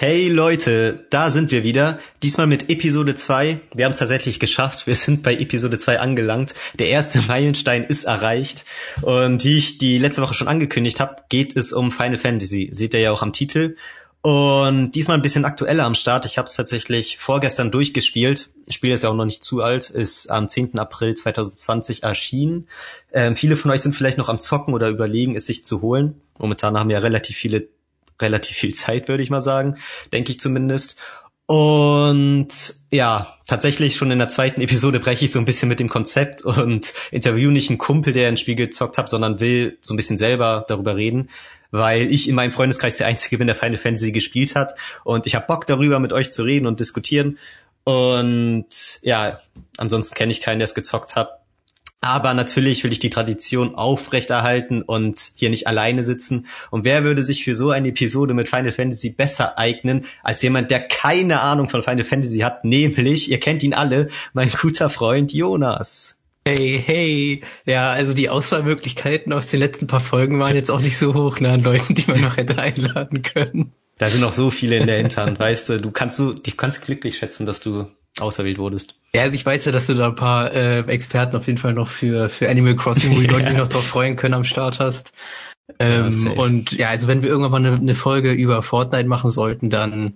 Hey Leute, da sind wir wieder. Diesmal mit Episode 2. Wir haben es tatsächlich geschafft. Wir sind bei Episode 2 angelangt. Der erste Meilenstein ist erreicht. Und wie ich die letzte Woche schon angekündigt habe, geht es um Final Fantasy. Seht ihr ja auch am Titel. Und diesmal ein bisschen aktueller am Start. Ich habe es tatsächlich vorgestern durchgespielt. Das Spiel ist ja auch noch nicht zu alt, ist am 10. April 2020 erschienen. Ähm, viele von euch sind vielleicht noch am Zocken oder überlegen, es sich zu holen. Momentan haben ja relativ viele relativ viel Zeit, würde ich mal sagen, denke ich zumindest. Und ja, tatsächlich schon in der zweiten Episode breche ich so ein bisschen mit dem Konzept und interview nicht einen Kumpel, der ein Spiel gezockt hat, sondern will so ein bisschen selber darüber reden, weil ich in meinem Freundeskreis der Einzige bin, der Final Fantasy gespielt hat. Und ich habe Bock darüber, mit euch zu reden und diskutieren. Und ja, ansonsten kenne ich keinen, der es gezockt hat. Aber natürlich will ich die Tradition aufrechterhalten und hier nicht alleine sitzen. Und wer würde sich für so eine Episode mit Final Fantasy besser eignen, als jemand, der keine Ahnung von Final Fantasy hat, nämlich, ihr kennt ihn alle, mein guter Freund Jonas. Hey, hey. Ja, also die Auswahlmöglichkeiten aus den letzten paar Folgen waren jetzt auch nicht so hoch, ne, an Leuten, die man noch hätte einladen können. Da sind noch so viele in der Hinterhand, weißt du, du kannst du, du kannst glücklich schätzen, dass du auserwählt wurdest. Ja, also ich weiß ja, dass du da ein paar äh, Experten auf jeden Fall noch für, für Animal Crossing, wo die Leute sich noch drauf freuen können, am Start hast. Ähm, ja, und ja, also wenn wir irgendwann mal eine, eine, Folge über Fortnite machen sollten, dann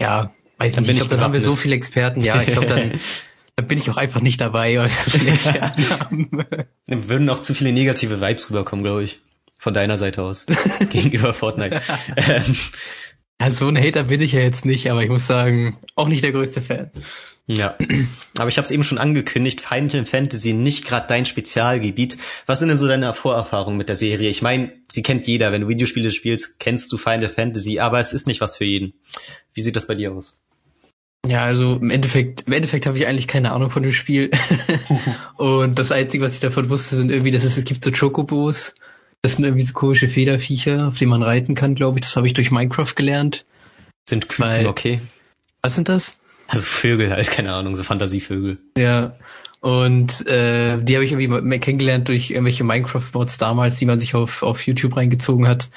ja, weiß dann nicht, ich glaube, dann haben wir so viele Experten, ja, ich glaube, dann, dann bin ich auch einfach nicht dabei, weil wir so viele Experten haben. Dann würden auch zu viele negative Vibes rüberkommen, glaube ich. Von deiner Seite aus. gegenüber Fortnite. ähm, ja, so ein Hater bin ich ja jetzt nicht, aber ich muss sagen, auch nicht der größte Fan. Ja, aber ich habe es eben schon angekündigt, Final Fantasy nicht gerade dein Spezialgebiet. Was sind denn so deine Vorerfahrungen mit der Serie? Ich meine, sie kennt jeder, wenn du Videospiele spielst, kennst du Final Fantasy, aber es ist nicht was für jeden. Wie sieht das bei dir aus? Ja, also im Endeffekt, im Endeffekt habe ich eigentlich keine Ahnung von dem Spiel. und das Einzige, was ich davon wusste, sind irgendwie, dass es, es gibt so Chocobos. Das sind irgendwie so komische Federviecher, auf die man reiten kann, glaube ich. Das habe ich durch Minecraft gelernt. Sind Küken Weil, okay? Was sind das? Also Vögel halt, keine Ahnung, so Fantasievögel. Ja. Und äh, die habe ich irgendwie kennengelernt durch irgendwelche Minecraft-Mods damals, die man sich auf, auf YouTube reingezogen hat,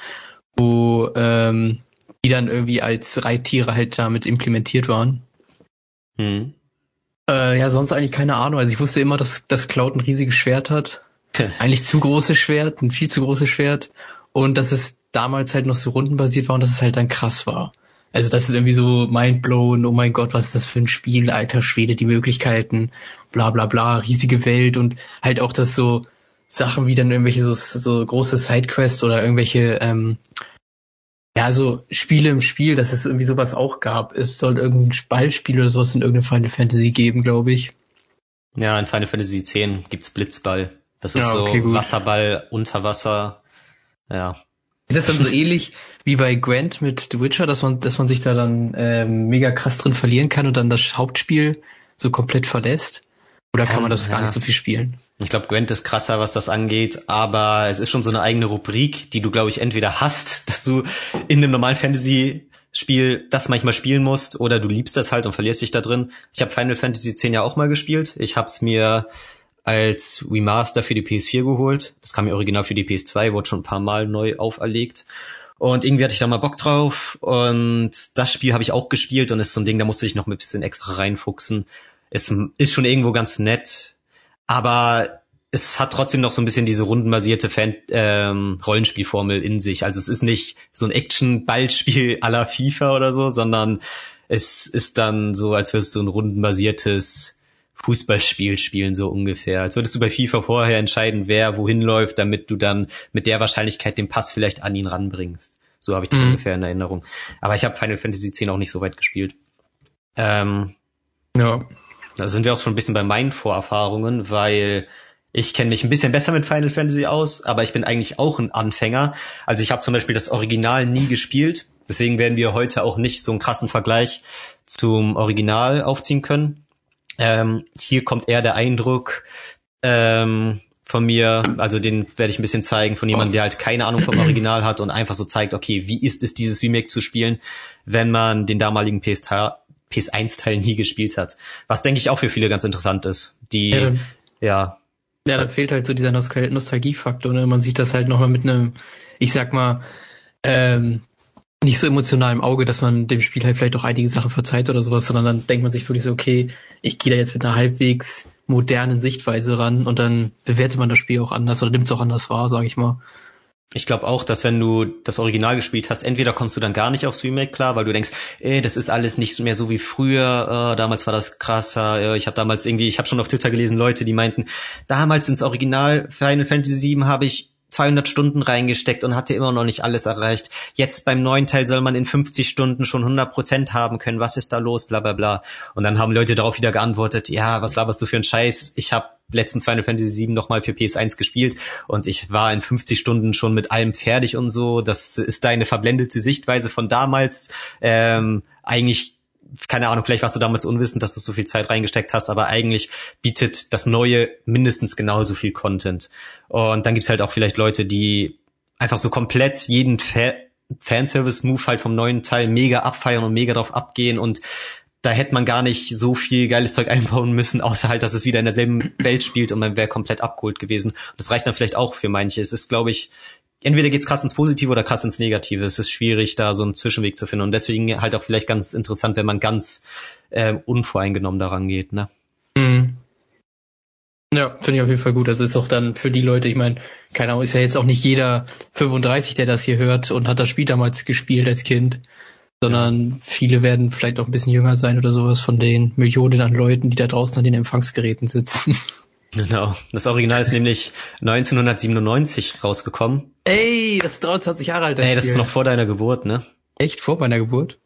wo ähm, die dann irgendwie als Reittiere halt damit implementiert waren. Hm. Äh, ja, sonst eigentlich keine Ahnung. Also ich wusste immer, dass, dass Cloud ein riesiges Schwert hat. eigentlich zu großes Schwert, ein viel zu großes Schwert. Und dass es damals halt noch so rundenbasiert war und dass es halt dann krass war. Also das ist irgendwie so mindblown, oh mein Gott, was ist das für ein Spiel, alter Schwede, die Möglichkeiten, bla bla bla, riesige Welt und halt auch das so Sachen wie dann irgendwelche so, so große Sidequests oder irgendwelche, ähm, ja, so Spiele im Spiel, dass es irgendwie sowas auch gab. Es soll irgendein Ballspiel oder sowas in irgendeinem Final Fantasy geben, glaube ich. Ja, in Final Fantasy X gibt's Blitzball. Das ist ja, okay, so gut. Wasserball unter Wasser. Ja. Ist das dann so ähnlich wie bei Gwent mit The Witcher, dass man, dass man sich da dann ähm, mega krass drin verlieren kann und dann das Hauptspiel so komplett verlässt? Oder kann man das ja. gar nicht so viel spielen? Ich glaube, Gwent ist krasser, was das angeht, aber es ist schon so eine eigene Rubrik, die du, glaube ich, entweder hast, dass du in einem normalen Fantasy-Spiel das manchmal spielen musst, oder du liebst das halt und verlierst dich da drin. Ich habe Final Fantasy X ja auch mal gespielt. Ich habe es mir als Remaster für die PS4 geholt. Das kam mir original für die PS2, wurde schon ein paar Mal neu auferlegt. Und irgendwie hatte ich da mal Bock drauf. Und das Spiel habe ich auch gespielt und ist so ein Ding, da musste ich noch ein bisschen extra reinfuchsen. Es ist schon irgendwo ganz nett, aber es hat trotzdem noch so ein bisschen diese rundenbasierte Fan ähm, Rollenspielformel in sich. Also es ist nicht so ein Action-Ballspiel aller FIFA oder so, sondern es ist dann so, als würdest du ein rundenbasiertes Fußballspiel spielen, so ungefähr. Als würdest du bei FIFA vorher entscheiden, wer wohin läuft, damit du dann mit der Wahrscheinlichkeit den Pass vielleicht an ihn ranbringst. So habe ich das mhm. ungefähr in Erinnerung. Aber ich habe Final Fantasy X auch nicht so weit gespielt. Ähm, ja. Da sind wir auch schon ein bisschen bei meinen Vorerfahrungen, weil ich kenne mich ein bisschen besser mit Final Fantasy aus, aber ich bin eigentlich auch ein Anfänger. Also ich habe zum Beispiel das Original nie gespielt. Deswegen werden wir heute auch nicht so einen krassen Vergleich zum Original aufziehen können. Ähm, hier kommt eher der Eindruck ähm, von mir, also den werde ich ein bisschen zeigen, von jemandem, der halt keine Ahnung vom Original hat und einfach so zeigt, okay, wie ist es, dieses Remake zu spielen, wenn man den damaligen PS PS1-Teil nie gespielt hat. Was denke ich auch für viele ganz interessant ist. Die, ja. Dann, ja. Ja, da fehlt halt so dieser Nostal Nostalgiefaktor. Ne? Man sieht das halt nochmal mit einem, ich sag mal, ähm, nicht so emotional im Auge, dass man dem Spiel halt vielleicht auch einige Sachen verzeiht oder sowas, sondern dann denkt man sich wirklich so, okay, ich gehe da jetzt mit einer halbwegs modernen Sichtweise ran und dann bewertet man das Spiel auch anders oder nimmt es auch anders wahr, sage ich mal. Ich glaube auch, dass wenn du das Original gespielt hast, entweder kommst du dann gar nicht aufs Remake klar, weil du denkst, ey, das ist alles nicht mehr so wie früher, äh, damals war das krasser, äh, ich habe damals irgendwie, ich habe schon auf Twitter gelesen, Leute, die meinten, damals ins Original Final Fantasy VII habe ich 200 Stunden reingesteckt und hatte immer noch nicht alles erreicht. Jetzt beim neuen Teil soll man in 50 Stunden schon 100 Prozent haben können. Was ist da los? Bla bla bla. Und dann haben Leute darauf wieder geantwortet, ja, was laberst du für einen Scheiß? Ich habe letzten Final Fantasy VII nochmal für PS1 gespielt und ich war in 50 Stunden schon mit allem fertig und so. Das ist deine verblendete Sichtweise von damals. Ähm, eigentlich keine Ahnung, vielleicht warst du damals unwissend, dass du so viel Zeit reingesteckt hast, aber eigentlich bietet das Neue mindestens genauso viel Content. Und dann gibt's halt auch vielleicht Leute, die einfach so komplett jeden Fa Fanservice-Move halt vom neuen Teil mega abfeiern und mega drauf abgehen und da hätte man gar nicht so viel geiles Zeug einbauen müssen, außer halt, dass es wieder in derselben Welt spielt und man wäre komplett abgeholt gewesen. Und das reicht dann vielleicht auch für manche. Es ist, glaube ich, entweder geht's krass ins Positive oder krass ins Negative. Es ist schwierig, da so einen Zwischenweg zu finden. Und deswegen halt auch vielleicht ganz interessant, wenn man ganz äh, unvoreingenommen daran geht, ne? Mhm. Ja, finde ich auf jeden Fall gut. Das ist auch dann für die Leute, ich meine, keine Ahnung, ist ja jetzt auch nicht jeder 35, der das hier hört und hat das Spiel damals gespielt als Kind sondern viele werden vielleicht auch ein bisschen jünger sein oder sowas von den Millionen an Leuten, die da draußen an den Empfangsgeräten sitzen. Genau. Das Original ist nämlich 1997 rausgekommen. Ey, das ist 23 Jahre alt. Das Ey, das Spiel. ist noch vor deiner Geburt, ne? Echt? Vor meiner Geburt?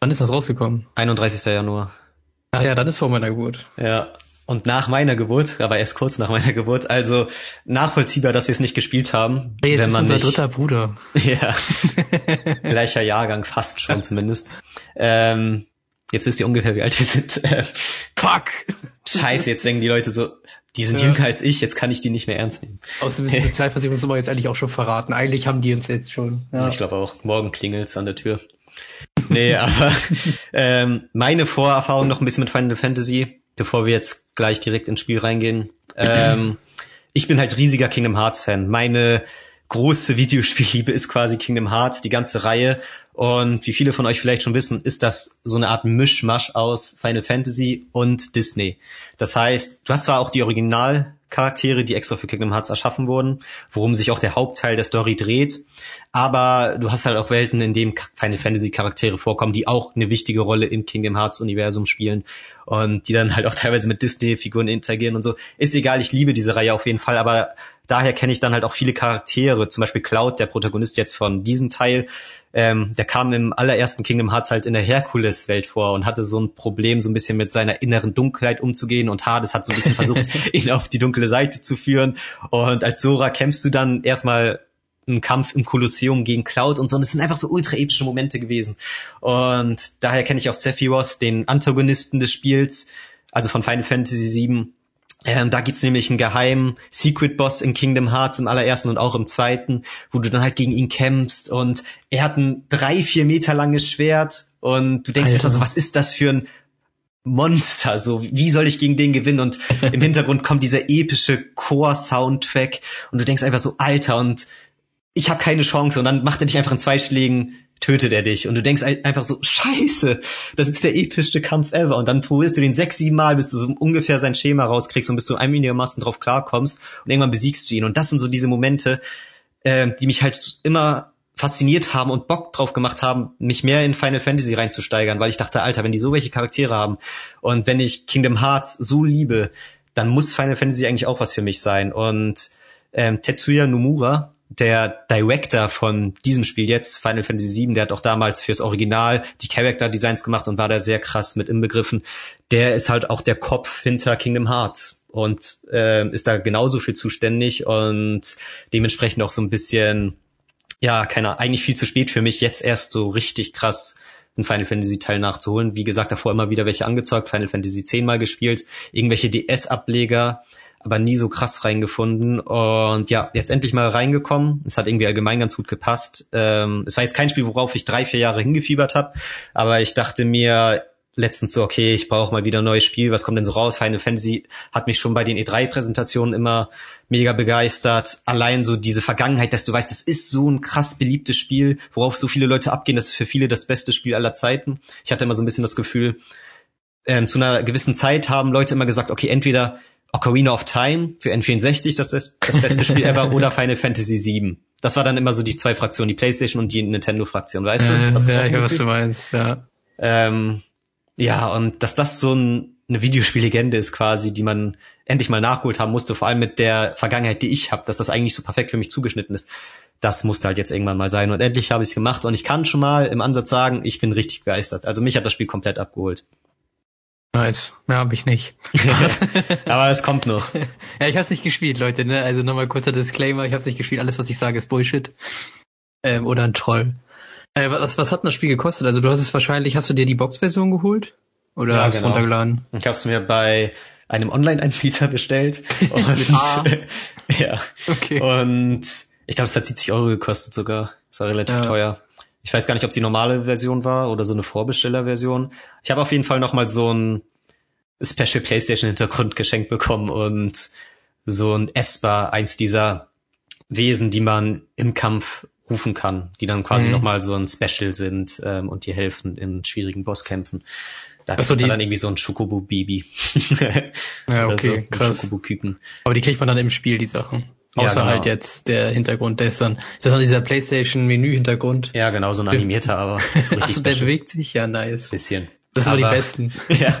Wann ist das rausgekommen? 31. Januar. Ach ja, dann ist vor meiner Geburt. Ja. Und nach meiner Geburt, aber erst kurz nach meiner Geburt, also nachvollziehbar, dass wir es nicht gespielt haben. Hey, jetzt wenn ist man unser nicht, dritter Bruder. Ja, gleicher Jahrgang, fast schon zumindest. Ähm, jetzt wisst ihr ungefähr, wie alt wir sind. Fuck! Scheiße, jetzt denken die Leute so, die sind ja. jünger als ich, jetzt kann ich die nicht mehr ernst nehmen. Außerdem ist die Sozialversicherungsnummer jetzt eigentlich auch schon verraten. Eigentlich haben die uns jetzt schon. Ja. Ich glaube auch. Morgen klingelt's an der Tür. Nee, aber ähm, meine Vorerfahrung noch ein bisschen mit Final Fantasy bevor wir jetzt gleich direkt ins Spiel reingehen. Ähm, ich bin halt riesiger Kingdom Hearts Fan. Meine große Videospielliebe ist quasi Kingdom Hearts, die ganze Reihe. Und wie viele von euch vielleicht schon wissen, ist das so eine Art Mischmasch aus Final Fantasy und Disney. Das heißt, du hast zwar auch die Original Charaktere, die extra für Kingdom Hearts erschaffen wurden, worum sich auch der Hauptteil der Story dreht. Aber du hast halt auch Welten, in denen Final Fantasy Charaktere vorkommen, die auch eine wichtige Rolle im Kingdom Hearts Universum spielen und die dann halt auch teilweise mit Disney Figuren interagieren und so. Ist egal, ich liebe diese Reihe auf jeden Fall, aber daher kenne ich dann halt auch viele Charaktere, zum Beispiel Cloud, der Protagonist jetzt von diesem Teil, ähm, der kam im allerersten Kingdom Hearts halt in der Herkules-Welt vor und hatte so ein Problem, so ein bisschen mit seiner inneren Dunkelheit umzugehen und Hades hat so ein bisschen versucht, ihn auf die dunkle Seite zu führen und als Sora kämpfst du dann erstmal einen Kampf im Kolosseum gegen Cloud und so. Und es sind einfach so ultra epische Momente gewesen. Und daher kenne ich auch Sephiroth, den Antagonisten des Spiels, also von Final Fantasy VII. Ähm, da gibt's nämlich einen geheimen Secret Boss in Kingdom Hearts im allerersten und auch im zweiten, wo du dann halt gegen ihn kämpfst und er hat ein drei, vier Meter langes Schwert und du denkst erstmal so, was ist das für ein Monster, so wie soll ich gegen den gewinnen? Und im Hintergrund kommt dieser epische Core-Soundtrack und du denkst einfach so, Alter, und ich habe keine Chance. Und dann macht er dich einfach in zwei Schlägen, tötet er dich. Und du denkst einfach so, scheiße, das ist der epischste Kampf ever. Und dann probierst du den sechs, sieben Mal, bis du so ungefähr sein Schema rauskriegst und bis du einigermaßen drauf klarkommst. Und irgendwann besiegst du ihn. Und das sind so diese Momente, äh, die mich halt immer fasziniert haben und Bock drauf gemacht haben, mich mehr in Final Fantasy reinzusteigern, weil ich dachte, Alter, wenn die so welche Charaktere haben und wenn ich Kingdom Hearts so liebe, dann muss Final Fantasy eigentlich auch was für mich sein. Und ähm, Tetsuya Nomura, der Director von diesem Spiel jetzt, Final Fantasy VII, der hat auch damals fürs Original die Character Designs gemacht und war da sehr krass mit inbegriffen. Der ist halt auch der Kopf hinter Kingdom Hearts und äh, ist da genauso viel zuständig und dementsprechend auch so ein bisschen, ja, keiner, eigentlich viel zu spät für mich, jetzt erst so richtig krass einen Final Fantasy Teil nachzuholen. Wie gesagt, davor immer wieder welche angezockt, Final Fantasy 10 mal gespielt, irgendwelche DS-Ableger aber nie so krass reingefunden. Und ja, jetzt endlich mal reingekommen. Es hat irgendwie allgemein ganz gut gepasst. Ähm, es war jetzt kein Spiel, worauf ich drei, vier Jahre hingefiebert habe, aber ich dachte mir, letztens so, okay, ich brauche mal wieder ein neues Spiel, was kommt denn so raus? Final Fantasy hat mich schon bei den E3-Präsentationen immer mega begeistert. Allein so diese Vergangenheit, dass du weißt, das ist so ein krass beliebtes Spiel, worauf so viele Leute abgehen, das ist für viele das beste Spiel aller Zeiten. Ich hatte immer so ein bisschen das Gefühl, ähm, zu einer gewissen Zeit haben Leute immer gesagt, okay, entweder Ocarina of Time für N64, das ist das beste Spiel ever, oder Final Fantasy VII. Das war dann immer so die zwei Fraktionen, die PlayStation und die Nintendo-Fraktion, weißt du? Äh, ja, ich weiß, was du meinst, ja. Ähm, ja, und dass das so ein, eine Videospiellegende ist quasi, die man endlich mal nachgeholt haben musste, vor allem mit der Vergangenheit, die ich habe, dass das eigentlich so perfekt für mich zugeschnitten ist. Das musste halt jetzt irgendwann mal sein. Und endlich habe ich es gemacht und ich kann schon mal im Ansatz sagen, ich bin richtig begeistert. Also mich hat das Spiel komplett abgeholt. Nice. Ja, habe ich nicht. Aber es kommt noch. ja, ich habe nicht gespielt, Leute. Ne? Also nochmal kurzer Disclaimer. Ich habe nicht gespielt. Alles, was ich sage, ist Bullshit. Ähm, oder ein Troll. Äh, was, was hat denn das Spiel gekostet? Also du hast es wahrscheinlich, hast du dir die Box-Version geholt? Oder ja, hast du genau. runtergeladen? Ich habe es mir bei einem Online-Anbieter bestellt. Und ah. ja. Okay. Und ich glaube, es hat 70 Euro gekostet sogar. Das war relativ ja. teuer. Ich weiß gar nicht, ob es die normale Version war oder so eine Vorbesteller-Version. Ich habe auf jeden Fall noch mal so ein Special PlayStation-Hintergrund geschenkt bekommen und so ein Esper, eins dieser Wesen, die man im Kampf rufen kann, die dann quasi mhm. nochmal so ein Special sind ähm, und die helfen in schwierigen Bosskämpfen. Da kriegt so, man dann irgendwie so ein Schokobo-Baby. ja, okay, so, krass. Schokobo-Küken. Aber die kriegt man dann im Spiel, die Sachen. Außer ja, genau. halt jetzt der Hintergrund, der ist dann, ist das dann dieser PlayStation-Menü-Hintergrund? Ja, genau, so ein animierter, aber so richtig Ach, der bewegt sich, ja, nice. Bisschen. Das waren die besten. ja,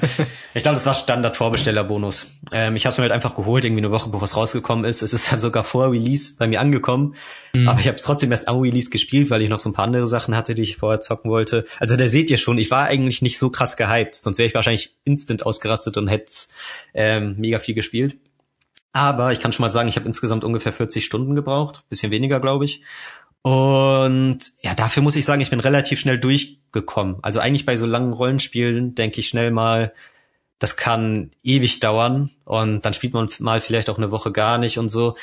ich glaube, das war Standard-Vorbestellerbonus. Ähm, ich habe es mir halt einfach geholt, irgendwie eine Woche bevor es rausgekommen ist. Es ist dann sogar vor Release bei mir angekommen. Mhm. Aber ich habe es trotzdem erst am Release gespielt, weil ich noch so ein paar andere Sachen hatte, die ich vorher zocken wollte. Also da seht ihr schon, ich war eigentlich nicht so krass gehypt. Sonst wäre ich wahrscheinlich instant ausgerastet und hätte ähm, mega viel gespielt. Aber ich kann schon mal sagen, ich habe insgesamt ungefähr 40 Stunden gebraucht. Bisschen weniger, glaube ich. Und ja, dafür muss ich sagen, ich bin relativ schnell durchgekommen. Also eigentlich bei so langen Rollenspielen denke ich schnell mal, das kann ewig dauern und dann spielt man mal vielleicht auch eine Woche gar nicht und so.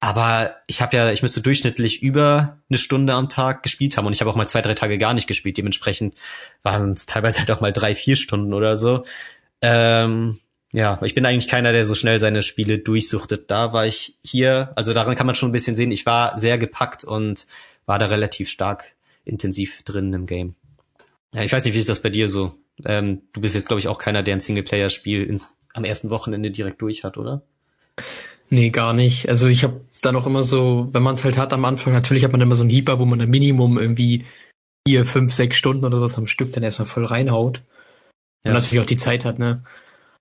Aber ich habe ja, ich müsste durchschnittlich über eine Stunde am Tag gespielt haben und ich habe auch mal zwei, drei Tage gar nicht gespielt. Dementsprechend waren es teilweise halt auch mal drei, vier Stunden oder so. Ähm, ja, ich bin eigentlich keiner, der so schnell seine Spiele durchsuchtet. Da war ich hier, also daran kann man schon ein bisschen sehen, ich war sehr gepackt und war da relativ stark intensiv drin im Game. Ja, ich weiß nicht, wie ist das bei dir so? Ähm, du bist jetzt, glaube ich, auch keiner, der ein Singleplayer-Spiel am ersten Wochenende direkt durch hat, oder? Nee, gar nicht. Also ich habe da noch immer so, wenn man es halt hat am Anfang, natürlich hat man immer so ein Heaper, wo man ein Minimum irgendwie vier, fünf, sechs Stunden oder was am Stück dann erstmal voll reinhaut. Ja. Und natürlich auch die Zeit hat, ne?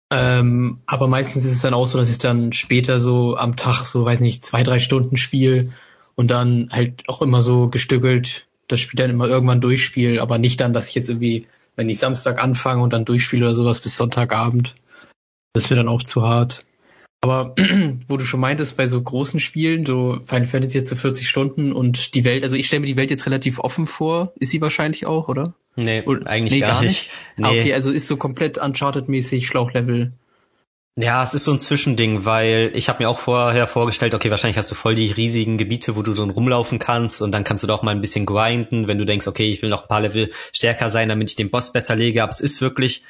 Ähm, aber meistens ist es dann auch so, dass ich dann später so am Tag so, weiß nicht, zwei, drei Stunden spiele und dann halt auch immer so gestückelt das Spiel dann immer irgendwann durchspiele, aber nicht dann, dass ich jetzt irgendwie, wenn ich Samstag anfange und dann durchspiele oder sowas bis Sonntagabend. Das wäre dann auch zu hart. Aber wo du schon meintest, bei so großen Spielen, so Final Fantasy jetzt so 40 Stunden und die Welt, also ich stelle mir die Welt jetzt relativ offen vor, ist sie wahrscheinlich auch, oder? Nee, eigentlich nee, gar, gar, nicht. nicht? Ah, nee. okay, also ist so komplett Uncharted-mäßig Schlauchlevel. Ja, es ist so ein Zwischending, weil ich habe mir auch vorher vorgestellt, okay, wahrscheinlich hast du voll die riesigen Gebiete, wo du dann rumlaufen kannst und dann kannst du doch mal ein bisschen grinden, wenn du denkst, okay, ich will noch ein paar Level stärker sein, damit ich den Boss besser lege. Aber es ist wirklich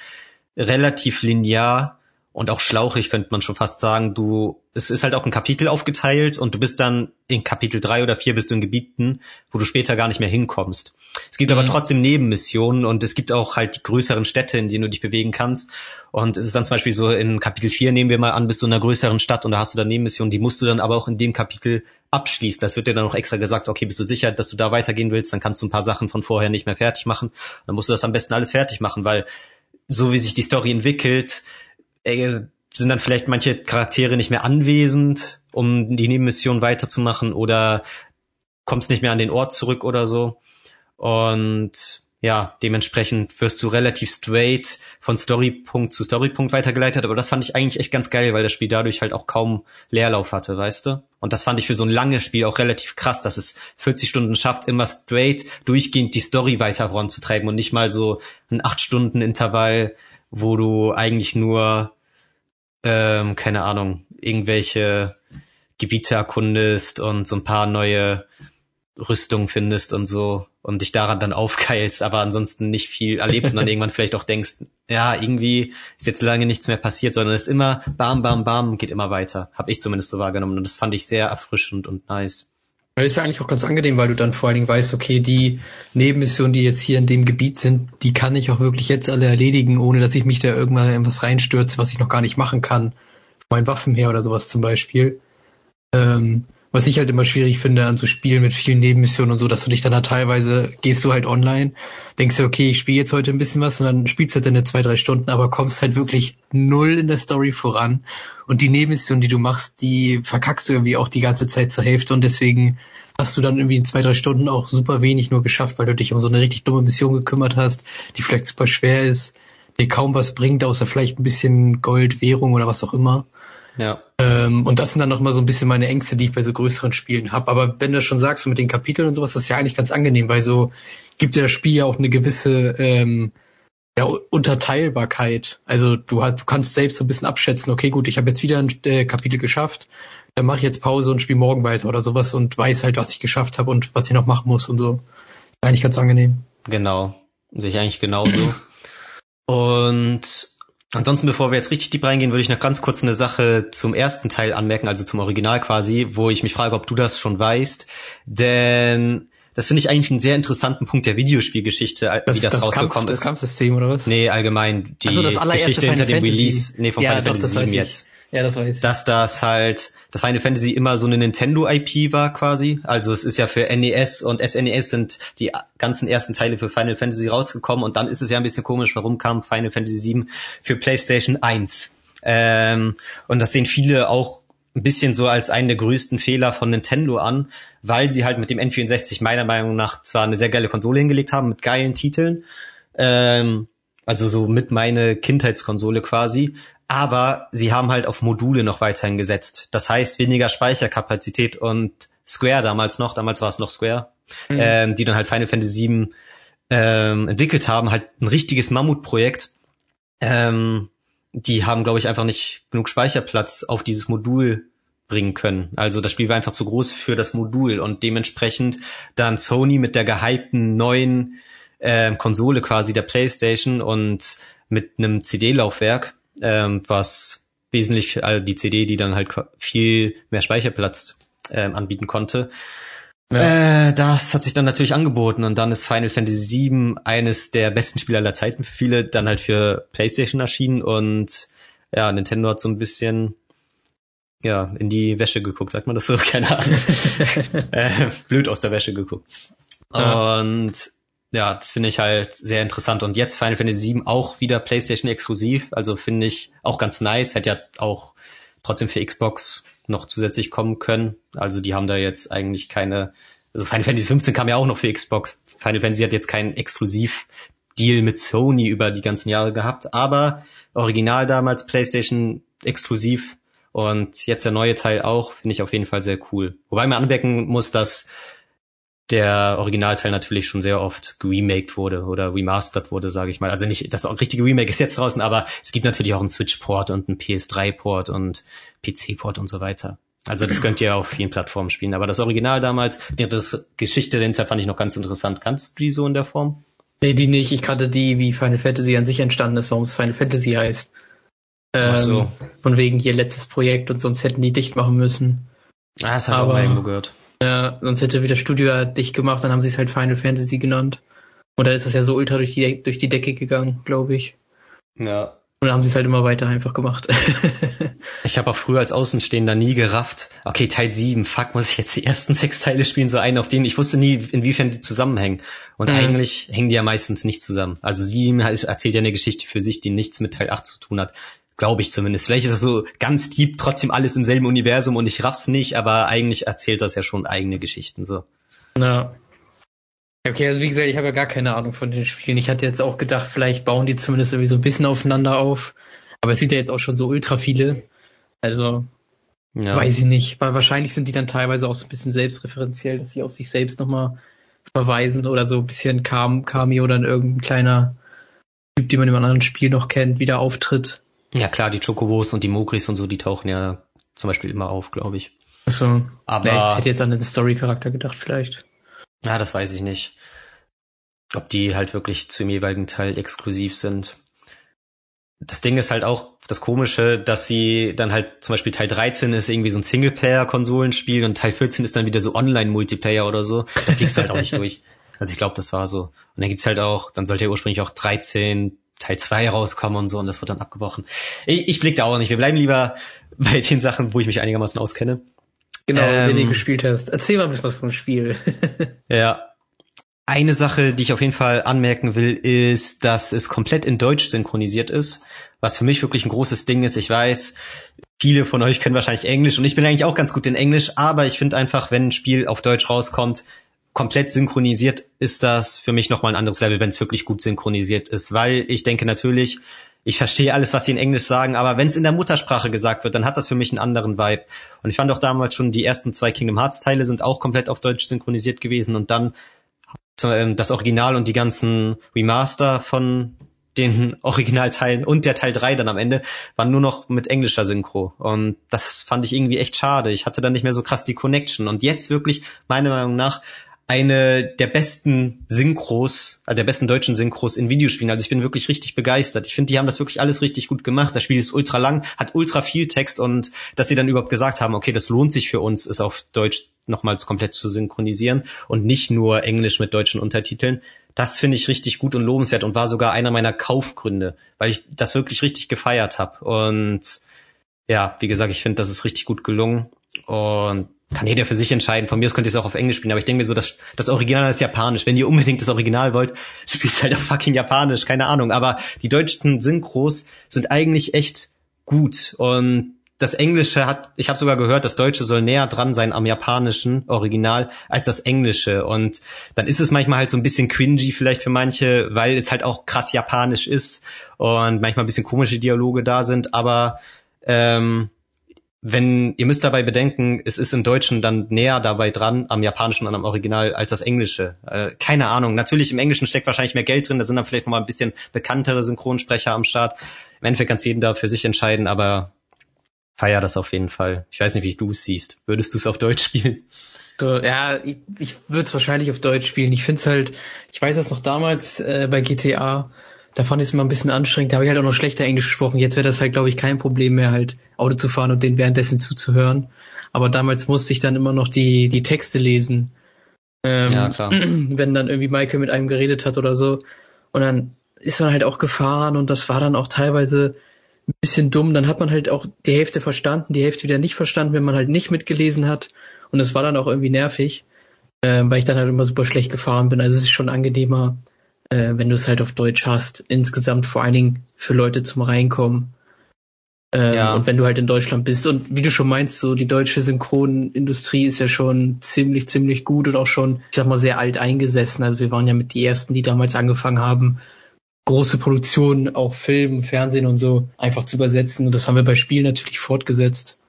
relativ linear und auch schlauchig, könnte man schon fast sagen. Du, es ist halt auch ein Kapitel aufgeteilt und du bist dann in Kapitel drei oder vier bist du in Gebieten, wo du später gar nicht mehr hinkommst. Es gibt mhm. aber trotzdem Nebenmissionen und es gibt auch halt die größeren Städte, in denen du dich bewegen kannst. Und es ist dann zum Beispiel so, in Kapitel vier nehmen wir mal an, bist du in einer größeren Stadt und da hast du dann Nebenmissionen, die musst du dann aber auch in dem Kapitel abschließen. Das wird dir dann auch extra gesagt, okay, bist du sicher, dass du da weitergehen willst, dann kannst du ein paar Sachen von vorher nicht mehr fertig machen. Dann musst du das am besten alles fertig machen, weil so wie sich die Story entwickelt, äh, sind dann vielleicht manche Charaktere nicht mehr anwesend, um die Nebenmission weiterzumachen oder kommst nicht mehr an den Ort zurück oder so. Und ja, dementsprechend wirst du relativ straight von Storypunkt zu Storypunkt weitergeleitet. Aber das fand ich eigentlich echt ganz geil, weil das Spiel dadurch halt auch kaum Leerlauf hatte, weißt du? Und das fand ich für so ein langes Spiel auch relativ krass, dass es 40 Stunden schafft, immer straight durchgehend die Story weiter voranzutreiben und nicht mal so ein 8 Stunden Intervall, wo du eigentlich nur ähm, keine Ahnung, irgendwelche Gebiete erkundest und so ein paar neue Rüstungen findest und so und dich daran dann aufkeilst, aber ansonsten nicht viel erlebst und dann irgendwann vielleicht auch denkst, ja, irgendwie ist jetzt lange nichts mehr passiert, sondern es ist immer bam, bam, bam, geht immer weiter. Hab ich zumindest so wahrgenommen und das fand ich sehr erfrischend und nice. Das ist ja eigentlich auch ganz angenehm, weil du dann vor allen Dingen weißt, okay, die Nebenmissionen, die jetzt hier in dem Gebiet sind, die kann ich auch wirklich jetzt alle erledigen, ohne dass ich mich da irgendwann in was reinstürze, was ich noch gar nicht machen kann. Mein Waffen her oder sowas zum Beispiel. Ähm, was ich halt immer schwierig finde an so Spielen mit vielen Nebenmissionen und so, dass du dich dann da teilweise, gehst du halt online, denkst du, okay, ich spiele jetzt heute ein bisschen was und dann spielst du halt deine zwei, drei Stunden, aber kommst halt wirklich null in der Story voran. Und die Nebenmissionen, die du machst, die verkackst du irgendwie auch die ganze Zeit zur Hälfte und deswegen hast du dann irgendwie in zwei, drei Stunden auch super wenig nur geschafft, weil du dich um so eine richtig dumme Mission gekümmert hast, die vielleicht super schwer ist, dir kaum was bringt, außer vielleicht ein bisschen Gold, Währung oder was auch immer. Ja. Ähm, und das sind dann noch mal so ein bisschen meine Ängste, die ich bei so größeren Spielen habe. Aber wenn du schon sagst, so mit den Kapiteln und sowas, das ist ja eigentlich ganz angenehm, weil so gibt dir das Spiel ja auch eine gewisse ähm, ja, Unterteilbarkeit. Also du, hast, du kannst selbst so ein bisschen abschätzen, okay, gut, ich habe jetzt wieder ein äh, Kapitel geschafft, dann mache ich jetzt Pause und spiele morgen weiter oder sowas und weiß halt, was ich geschafft habe und was ich noch machen muss und so. Ist eigentlich ganz angenehm. Genau. Sehe ich eigentlich genauso. und Ansonsten, bevor wir jetzt richtig deep reingehen, würde ich noch ganz kurz eine Sache zum ersten Teil anmerken, also zum Original quasi, wo ich mich frage, ob du das schon weißt. Denn das finde ich eigentlich einen sehr interessanten Punkt der Videospielgeschichte, das, wie das, das rausgekommen Kampf, ist. Das Kampfsystem oder was? Nee, allgemein die also Geschichte hinter dem Release, nee, von ja, Final Fantasy VII jetzt. Ja, das weiß ich. Dass das halt, dass Final Fantasy immer so eine Nintendo-IP war quasi. Also es ist ja für NES und SNES sind die ganzen ersten Teile für Final Fantasy rausgekommen und dann ist es ja ein bisschen komisch, warum kam Final Fantasy VII für PlayStation 1. Ähm, und das sehen viele auch ein bisschen so als einen der größten Fehler von Nintendo an, weil sie halt mit dem N64 meiner Meinung nach zwar eine sehr geile Konsole hingelegt haben mit geilen Titeln, ähm, also so mit meine Kindheitskonsole quasi, aber sie haben halt auf Module noch weiterhin gesetzt. Das heißt weniger Speicherkapazität und Square damals noch, damals war es noch Square, mhm. ähm, die dann halt Final Fantasy VII ähm, entwickelt haben, halt ein richtiges Mammutprojekt. Ähm, die haben, glaube ich, einfach nicht genug Speicherplatz auf dieses Modul bringen können. Also das Spiel war einfach zu groß für das Modul und dementsprechend dann Sony mit der gehypten neuen äh, Konsole quasi der PlayStation und mit einem CD-Laufwerk ähm, was wesentlich also die CD, die dann halt viel mehr Speicherplatz ähm, anbieten konnte. Ja. Äh, das hat sich dann natürlich angeboten und dann ist Final Fantasy VII eines der besten Spiele aller Zeiten für viele, dann halt für PlayStation erschienen und ja, Nintendo hat so ein bisschen ja, in die Wäsche geguckt, sagt man das so? Keine Ahnung. äh, blöd aus der Wäsche geguckt. Ja. Und ja, das finde ich halt sehr interessant. Und jetzt Final Fantasy VII auch wieder PlayStation exklusiv. Also finde ich auch ganz nice. Hätte ja auch trotzdem für Xbox noch zusätzlich kommen können. Also die haben da jetzt eigentlich keine, also Final Fantasy 15 kam ja auch noch für Xbox. Final Fantasy hat jetzt keinen Exklusiv-Deal mit Sony über die ganzen Jahre gehabt, aber original damals PlayStation exklusiv und jetzt der neue Teil auch, finde ich auf jeden Fall sehr cool. Wobei man anmerken muss, dass der Originalteil natürlich schon sehr oft geremaked wurde oder remastered wurde, sage ich mal. Also nicht, das richtige Remake ist jetzt draußen, aber es gibt natürlich auch einen Switch-Port und einen PS3-Port und PC-Port und so weiter. Also das könnt ihr auf vielen Plattformen spielen. Aber das Original damals, das Geschichte dahinter fand ich noch ganz interessant. Kannst du die so in der Form? Nee, die nicht. Ich kannte die, wie Final Fantasy an sich entstanden ist, warum es Final Fantasy heißt. Ähm, Ach so. Von wegen hier letztes Projekt und sonst hätten die dicht machen müssen. Ah, das habe ich auch mal irgendwo gehört. Ja, sonst hätte wieder Studio ja dicht gemacht, dann haben sie es halt Final Fantasy genannt. Und dann ist das ja so ultra durch die, durch die Decke gegangen, glaube ich. Ja. Und dann haben sie es halt immer weiter einfach gemacht. ich habe auch früher als Außenstehender nie gerafft. Okay, Teil 7, fuck, muss ich jetzt die ersten sechs Teile spielen, so einen auf denen. Ich wusste nie, inwiefern die zusammenhängen. Und mhm. eigentlich hängen die ja meistens nicht zusammen. Also 7 erzählt ja eine Geschichte für sich, die nichts mit Teil 8 zu tun hat. Glaube ich zumindest. Vielleicht ist es so ganz deep, trotzdem alles im selben Universum und ich raff's nicht, aber eigentlich erzählt das ja schon eigene Geschichten so. Ja. Okay, also wie gesagt, ich habe ja gar keine Ahnung von den Spielen. Ich hatte jetzt auch gedacht, vielleicht bauen die zumindest irgendwie so ein bisschen aufeinander auf. Aber es sind ja jetzt auch schon so ultra viele. Also, ja. weiß ich nicht. Weil wahrscheinlich sind die dann teilweise auch so ein bisschen selbstreferenziell, dass sie auf sich selbst nochmal verweisen oder so ein bisschen Cam Cameo oder irgendein kleiner Typ, den man im anderen Spiel noch kennt, wieder auftritt. Ja klar, die Chocobos und die Mogris und so, die tauchen ja zum Beispiel immer auf, glaube ich. Achso. Aber ja, ich hätte jetzt an den Story-Charakter gedacht, vielleicht. Ja, das weiß ich nicht. Ob die halt wirklich zum jeweiligen Teil exklusiv sind. das Ding ist halt auch das Komische, dass sie dann halt zum Beispiel Teil 13 ist irgendwie so ein Singleplayer-Konsolenspiel und Teil 14 ist dann wieder so Online-Multiplayer oder so. Da blickst du halt auch nicht durch. Also ich glaube, das war so. Und dann gibt's halt auch, dann sollte ja ursprünglich auch 13 Teil 2 rauskommen und so und das wird dann abgebrochen. Ich, ich blick da auch nicht. Wir bleiben lieber bei den Sachen, wo ich mich einigermaßen auskenne. Genau, ähm, wenn du gespielt hast. Erzähl mal ein bisschen was vom Spiel. ja, eine Sache, die ich auf jeden Fall anmerken will, ist, dass es komplett in Deutsch synchronisiert ist, was für mich wirklich ein großes Ding ist. Ich weiß, viele von euch können wahrscheinlich Englisch und ich bin eigentlich auch ganz gut in Englisch, aber ich finde einfach, wenn ein Spiel auf Deutsch rauskommt, komplett synchronisiert ist das für mich nochmal ein anderes Level, wenn es wirklich gut synchronisiert ist, weil ich denke natürlich, ich verstehe alles, was sie in Englisch sagen, aber wenn es in der Muttersprache gesagt wird, dann hat das für mich einen anderen Vibe. Und ich fand auch damals schon, die ersten zwei Kingdom Hearts Teile sind auch komplett auf Deutsch synchronisiert gewesen und dann ähm, das Original und die ganzen Remaster von den Originalteilen und der Teil 3 dann am Ende waren nur noch mit englischer Synchro. Und das fand ich irgendwie echt schade. Ich hatte dann nicht mehr so krass die Connection. Und jetzt wirklich, meiner Meinung nach, eine der besten Synchros, äh, der besten deutschen Synchros in Videospielen. Also ich bin wirklich richtig begeistert. Ich finde, die haben das wirklich alles richtig gut gemacht. Das Spiel ist ultra lang, hat ultra viel Text und dass sie dann überhaupt gesagt haben, okay, das lohnt sich für uns, es auf Deutsch nochmals komplett zu synchronisieren und nicht nur Englisch mit deutschen Untertiteln. Das finde ich richtig gut und lobenswert und war sogar einer meiner Kaufgründe, weil ich das wirklich richtig gefeiert habe. Und ja, wie gesagt, ich finde, das ist richtig gut gelungen. Und kann jeder für sich entscheiden. Von mir aus könnt ihr es auch auf Englisch spielen, aber ich denke mir so, das, das Original ist Japanisch. Wenn ihr unbedingt das Original wollt, spielt halt auf fucking Japanisch, keine Ahnung. Aber die deutschen Synchros sind eigentlich echt gut und das Englische hat, ich habe sogar gehört, das Deutsche soll näher dran sein am japanischen Original als das Englische. Und dann ist es manchmal halt so ein bisschen cringy vielleicht für manche, weil es halt auch krass japanisch ist und manchmal ein bisschen komische Dialoge da sind. Aber ähm, wenn ihr müsst dabei bedenken, es ist im Deutschen dann näher dabei dran am Japanischen und am Original als das Englische. Äh, keine Ahnung. Natürlich im Englischen steckt wahrscheinlich mehr Geld drin. Da sind dann vielleicht noch mal ein bisschen bekanntere Synchronsprecher am Start. Im Endeffekt kann es jeden da für sich entscheiden, aber feier das auf jeden Fall. Ich weiß nicht, wie du es siehst. Würdest du es auf Deutsch spielen? So, ja, ich, ich würde es wahrscheinlich auf Deutsch spielen. Ich finde es halt, ich weiß das noch damals äh, bei GTA, da fand ich es immer ein bisschen anstrengend. Da habe ich halt auch noch schlechter Englisch gesprochen. Jetzt wäre das halt, glaube ich, kein Problem mehr, halt Auto zu fahren und den währenddessen zuzuhören. Aber damals musste ich dann immer noch die, die Texte lesen. Ähm, ja, klar. Wenn dann irgendwie Michael mit einem geredet hat oder so. Und dann ist man halt auch gefahren und das war dann auch teilweise ein bisschen dumm. Dann hat man halt auch die Hälfte verstanden, die Hälfte wieder nicht verstanden, wenn man halt nicht mitgelesen hat. Und es war dann auch irgendwie nervig, äh, weil ich dann halt immer super schlecht gefahren bin. Also es ist schon angenehmer, äh, wenn du es halt auf Deutsch hast. Insgesamt vor allen Dingen für Leute zum Reinkommen. Ähm, ja. Und wenn du halt in Deutschland bist und wie du schon meinst, so die deutsche Synchronindustrie ist ja schon ziemlich, ziemlich gut und auch schon, ich sag mal, sehr alt eingesessen. Also wir waren ja mit die ersten, die damals angefangen haben, große Produktionen, auch Film, Fernsehen und so, einfach zu übersetzen. Und das haben wir bei Spielen natürlich fortgesetzt.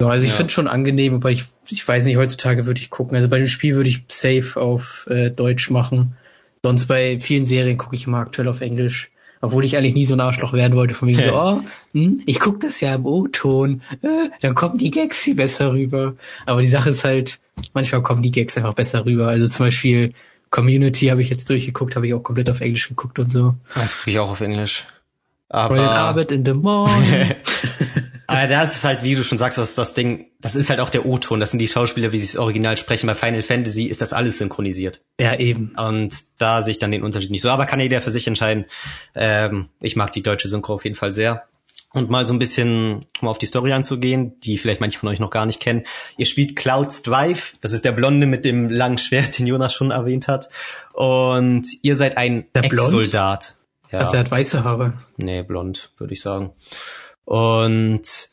Ja, also ich ja. finde schon angenehm, aber ich, ich weiß nicht, heutzutage würde ich gucken. Also bei dem Spiel würde ich safe auf äh, Deutsch machen. Sonst bei vielen Serien gucke ich immer aktuell auf Englisch. Obwohl ich eigentlich nie so ein Arschloch werden wollte, von mir okay. so, oh, hm, ich guck das ja im O-Ton, äh, dann kommen die Gags viel besser rüber. Aber die Sache ist halt, manchmal kommen die Gags einfach besser rüber. Also zum Beispiel Community habe ich jetzt durchgeguckt, habe ich auch komplett auf Englisch geguckt und so. Das gucke ich auch auf Englisch. Aber Arbeit in the morning. Aber das ist halt, wie du schon sagst, das ist das Ding, das ist halt auch der O-Ton. Das sind die Schauspieler, wie sie es original sprechen. Bei Final Fantasy ist das alles synchronisiert. Ja, eben. Und da sehe ich dann den Unterschied nicht so. Aber kann jeder für sich entscheiden. Ähm, ich mag die deutsche Synchro auf jeden Fall sehr. Und mal so ein bisschen, um auf die Story anzugehen, die vielleicht manche von euch noch gar nicht kennen. Ihr spielt Clouds Drive. Das ist der Blonde mit dem langen Schwert, den Jonas schon erwähnt hat. Und ihr seid ein Ex-Soldat. Ja. Also er hat weiße Haare. Nee, blond, würde ich sagen. Und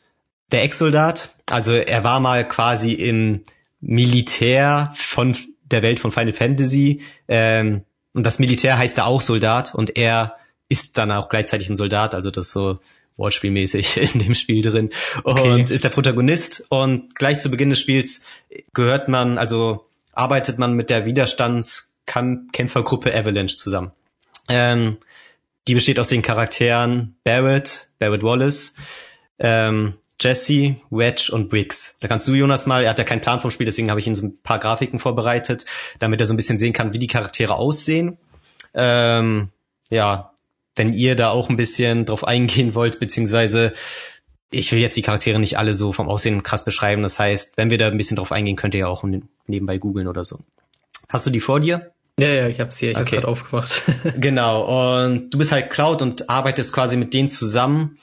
der Ex-Soldat, also er war mal quasi im Militär von der Welt von Final Fantasy. Ähm, und das Militär heißt da auch Soldat und er ist dann auch gleichzeitig ein Soldat, also das so wortspielmäßig in dem Spiel drin und okay. ist der Protagonist und gleich zu Beginn des Spiels gehört man, also arbeitet man mit der Widerstandskämpfergruppe Avalanche zusammen. Ähm, die besteht aus den Charakteren Barrett, Barrett Wallace, ähm, Jesse, Wedge und Briggs. Da kannst du, Jonas, mal, er hat ja keinen Plan vom Spiel, deswegen habe ich ihm so ein paar Grafiken vorbereitet, damit er so ein bisschen sehen kann, wie die Charaktere aussehen. Ähm, ja, wenn ihr da auch ein bisschen drauf eingehen wollt, beziehungsweise ich will jetzt die Charaktere nicht alle so vom Aussehen krass beschreiben. Das heißt, wenn wir da ein bisschen drauf eingehen, könnt ihr ja auch nebenbei googeln oder so. Hast du die vor dir? Ja, ja, ich hab's hier, ich okay. hab's gerade aufgemacht. genau, und du bist halt Cloud und arbeitest quasi mit denen zusammen.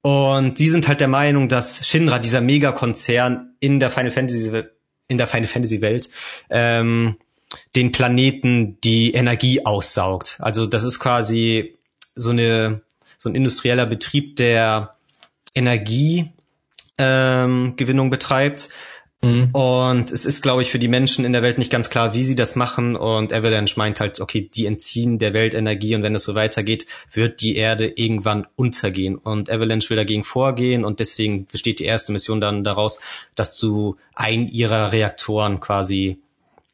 Und die sind halt der Meinung, dass Shinra, dieser Megakonzern in der Final Fantasy, in der Final Fantasy Welt, ähm, den Planeten die Energie aussaugt. Also das ist quasi so eine, so ein industrieller Betrieb, der Energiegewinnung ähm, betreibt Mhm. Und es ist, glaube ich, für die Menschen in der Welt nicht ganz klar, wie sie das machen. Und Avalanche meint halt, okay, die entziehen der Welt Energie und wenn es so weitergeht, wird die Erde irgendwann untergehen. Und Avalanche will dagegen vorgehen und deswegen besteht die erste Mission dann daraus, dass du einen ihrer Reaktoren quasi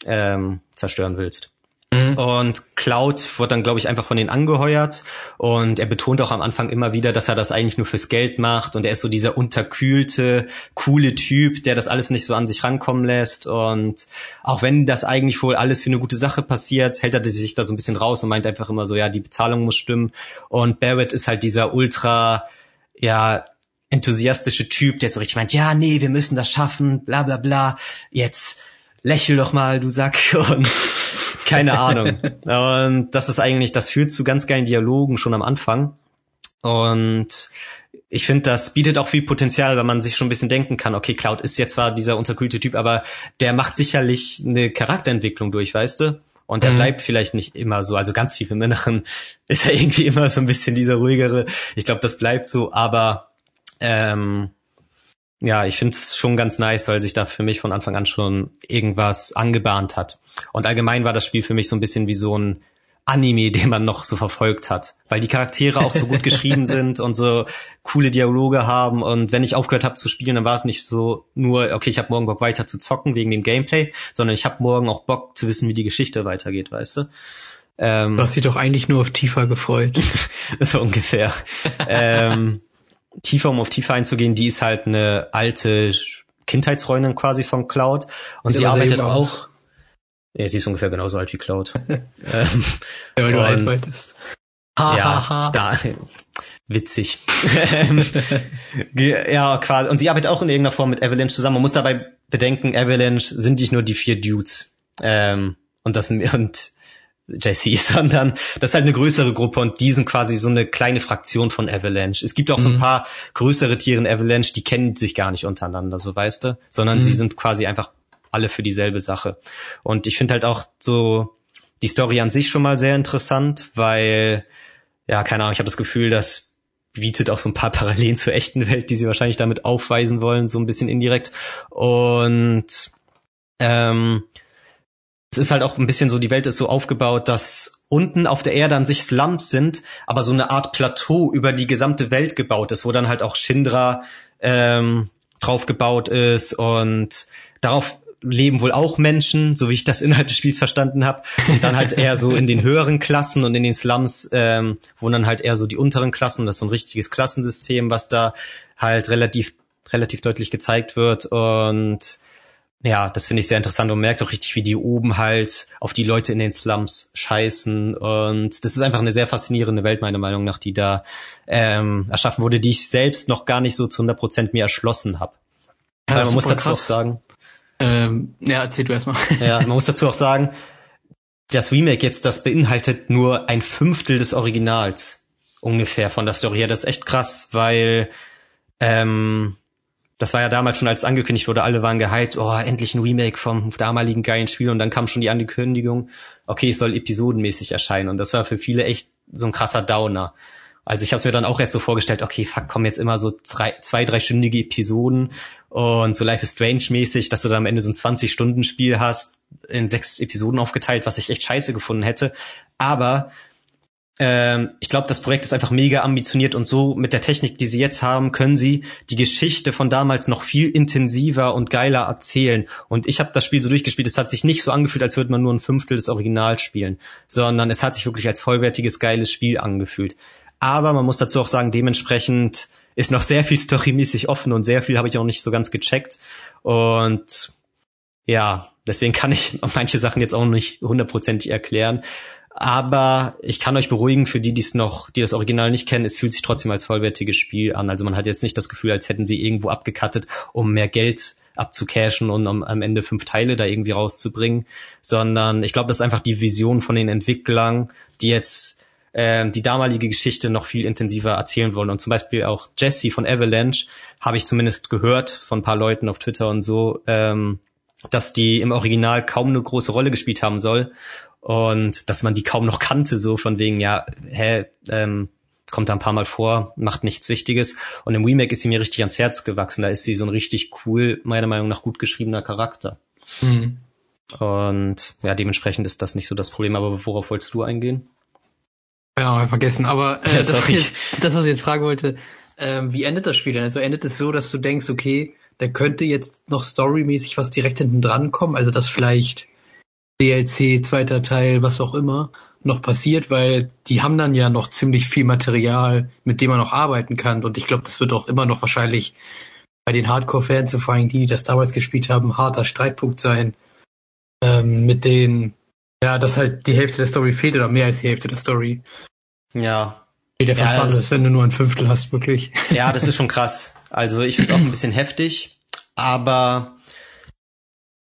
ähm, zerstören willst. Mhm. Und Cloud wird dann, glaube ich, einfach von denen angeheuert. Und er betont auch am Anfang immer wieder, dass er das eigentlich nur fürs Geld macht. Und er ist so dieser unterkühlte, coole Typ, der das alles nicht so an sich rankommen lässt. Und auch wenn das eigentlich wohl alles für eine gute Sache passiert, hält er sich da so ein bisschen raus und meint einfach immer so, ja, die Bezahlung muss stimmen. Und Barrett ist halt dieser ultra, ja, enthusiastische Typ, der so richtig meint, ja, nee, wir müssen das schaffen, bla bla bla. Jetzt lächel doch mal, du Sack. Und keine Ahnung. Und das ist eigentlich, das führt zu ganz geilen Dialogen schon am Anfang. Und ich finde, das bietet auch viel Potenzial, weil man sich schon ein bisschen denken kann, okay, Cloud ist jetzt zwar dieser unterkühlte Typ, aber der macht sicherlich eine Charakterentwicklung durch, weißt du? Und der mhm. bleibt vielleicht nicht immer so, also ganz tief im Inneren ist er irgendwie immer so ein bisschen dieser ruhigere. Ich glaube, das bleibt so, aber ähm, ja, ich finde es schon ganz nice, weil sich da für mich von Anfang an schon irgendwas angebahnt hat. Und allgemein war das Spiel für mich so ein bisschen wie so ein Anime, den man noch so verfolgt hat, weil die Charaktere auch so gut geschrieben sind und so coole Dialoge haben. Und wenn ich aufgehört habe zu spielen, dann war es nicht so nur, okay, ich habe morgen Bock weiter zu zocken wegen dem Gameplay, sondern ich habe morgen auch Bock zu wissen, wie die Geschichte weitergeht, weißt du? Ähm, du hast dich doch eigentlich nur auf Tifa gefreut. so ungefähr. ähm, tiefer, um auf tiefer einzugehen, die ist halt eine alte Kindheitsfreundin quasi von Cloud und sie arbeitet auch. Ja, sie ist ungefähr genauso alt wie Cloud. ähm, ja, weil du alt wolltest. Ha, ja, ha, ha. da witzig. ja, quasi. Und sie arbeitet auch in irgendeiner Form mit Avalanche zusammen. Man muss dabei bedenken, Avalanche sind nicht nur die vier Dudes. Ähm, und das und JC, sondern das ist halt eine größere Gruppe und die sind quasi so eine kleine Fraktion von Avalanche. Es gibt auch mhm. so ein mhm. paar größere Tiere in Avalanche, die kennen sich gar nicht untereinander, so weißt du, sondern mhm. sie sind quasi einfach alle für dieselbe Sache. Und ich finde halt auch so die Story an sich schon mal sehr interessant, weil, ja, keine Ahnung, ich habe das Gefühl, das bietet auch so ein paar Parallelen zur echten Welt, die sie wahrscheinlich damit aufweisen wollen, so ein bisschen indirekt. Und ähm, es ist halt auch ein bisschen so, die Welt ist so aufgebaut, dass unten auf der Erde an sich Slums sind, aber so eine Art Plateau über die gesamte Welt gebaut ist, wo dann halt auch Shindra ähm, drauf gebaut ist und darauf leben wohl auch Menschen, so wie ich das Inhalt des Spiels verstanden habe. Und dann halt eher so in den höheren Klassen und in den Slums ähm, wohnen dann halt eher so die unteren Klassen. Das ist so ein richtiges Klassensystem, was da halt relativ relativ deutlich gezeigt wird und ja, das finde ich sehr interessant und merkt auch richtig, wie die oben halt auf die Leute in den Slums scheißen. Und das ist einfach eine sehr faszinierende Welt, meiner Meinung nach, die da ähm, erschaffen wurde, die ich selbst noch gar nicht so zu 100 Prozent mir erschlossen habe. Ja, man muss dazu krass. auch sagen. Ähm, ja, erzähl du erstmal. ja, man muss dazu auch sagen, das Remake jetzt, das beinhaltet nur ein Fünftel des Originals ungefähr von der Story her. Das ist echt krass, weil ähm, das war ja damals schon, als angekündigt wurde, alle waren gehypt, oh, endlich ein Remake vom damaligen geilen Spiel und dann kam schon die Ankündigung, okay, es soll episodenmäßig erscheinen und das war für viele echt so ein krasser Downer. Also ich habe es mir dann auch erst so vorgestellt, okay, fuck, kommen jetzt immer so drei, zwei, dreistündige Episoden und so Life is Strange mäßig, dass du dann am Ende so ein 20-Stunden-Spiel hast, in sechs Episoden aufgeteilt, was ich echt scheiße gefunden hätte. Aber ähm, ich glaube, das Projekt ist einfach mega ambitioniert und so mit der Technik, die sie jetzt haben, können sie die Geschichte von damals noch viel intensiver und geiler erzählen. Und ich habe das Spiel so durchgespielt, es hat sich nicht so angefühlt, als würde man nur ein Fünftel des Originals spielen, sondern es hat sich wirklich als vollwertiges, geiles Spiel angefühlt. Aber man muss dazu auch sagen, dementsprechend ist noch sehr viel storymäßig offen und sehr viel habe ich auch nicht so ganz gecheckt. Und ja, deswegen kann ich manche Sachen jetzt auch nicht hundertprozentig erklären. Aber ich kann euch beruhigen, für die, die es noch, die das Original nicht kennen, es fühlt sich trotzdem als vollwertiges Spiel an. Also man hat jetzt nicht das Gefühl, als hätten sie irgendwo abgekattet, um mehr Geld abzucashen und um am Ende fünf Teile da irgendwie rauszubringen, sondern ich glaube, das ist einfach die Vision von den Entwicklern, die jetzt äh, die damalige Geschichte noch viel intensiver erzählen wollen. Und zum Beispiel auch Jesse von Avalanche habe ich zumindest gehört von ein paar Leuten auf Twitter und so, ähm, dass die im Original kaum eine große Rolle gespielt haben soll und dass man die kaum noch kannte, so von wegen, ja, hä, ähm, kommt da ein paar Mal vor, macht nichts Wichtiges. Und im Remake ist sie mir richtig ans Herz gewachsen. Da ist sie so ein richtig cool, meiner Meinung nach gut geschriebener Charakter. Mhm. Und ja, dementsprechend ist das nicht so das Problem. Aber worauf wolltest du eingehen? Ja, vergessen. Aber äh, ja, das, jetzt, das, was ich jetzt fragen wollte, äh, wie endet das Spiel denn? Also endet es so, dass du denkst, okay, da könnte jetzt noch storymäßig was direkt hinten dran kommen, also dass vielleicht DLC, zweiter Teil, was auch immer, noch passiert, weil die haben dann ja noch ziemlich viel Material, mit dem man noch arbeiten kann. Und ich glaube, das wird auch immer noch wahrscheinlich bei den Hardcore-Fans, vor allem die, die das damals gespielt haben, harter Streitpunkt sein. Ähm, mit denen, ja, dass halt die Hälfte der Story fehlt oder mehr als die Hälfte der Story. Ja. Der ja, Verstand ist, wenn du nur ein Fünftel hast, wirklich. Ja, das ist schon krass. Also ich finde es auch ein bisschen heftig, aber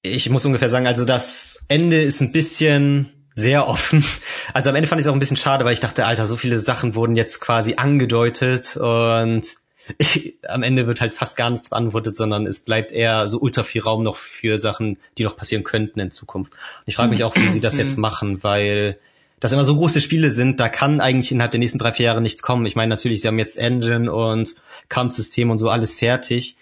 ich muss ungefähr sagen, also das Ende ist ein bisschen sehr offen. Also am Ende fand ich es auch ein bisschen schade, weil ich dachte, Alter, so viele Sachen wurden jetzt quasi angedeutet und ich, am Ende wird halt fast gar nichts beantwortet, sondern es bleibt eher so ultra viel Raum noch für Sachen, die noch passieren könnten in Zukunft. Und ich frage mich auch, wie sie das jetzt machen, weil das immer so große Spiele sind, da kann eigentlich innerhalb der nächsten drei, vier Jahre nichts kommen. Ich meine, natürlich, sie haben jetzt Engine und Kampfsystem und so alles fertig,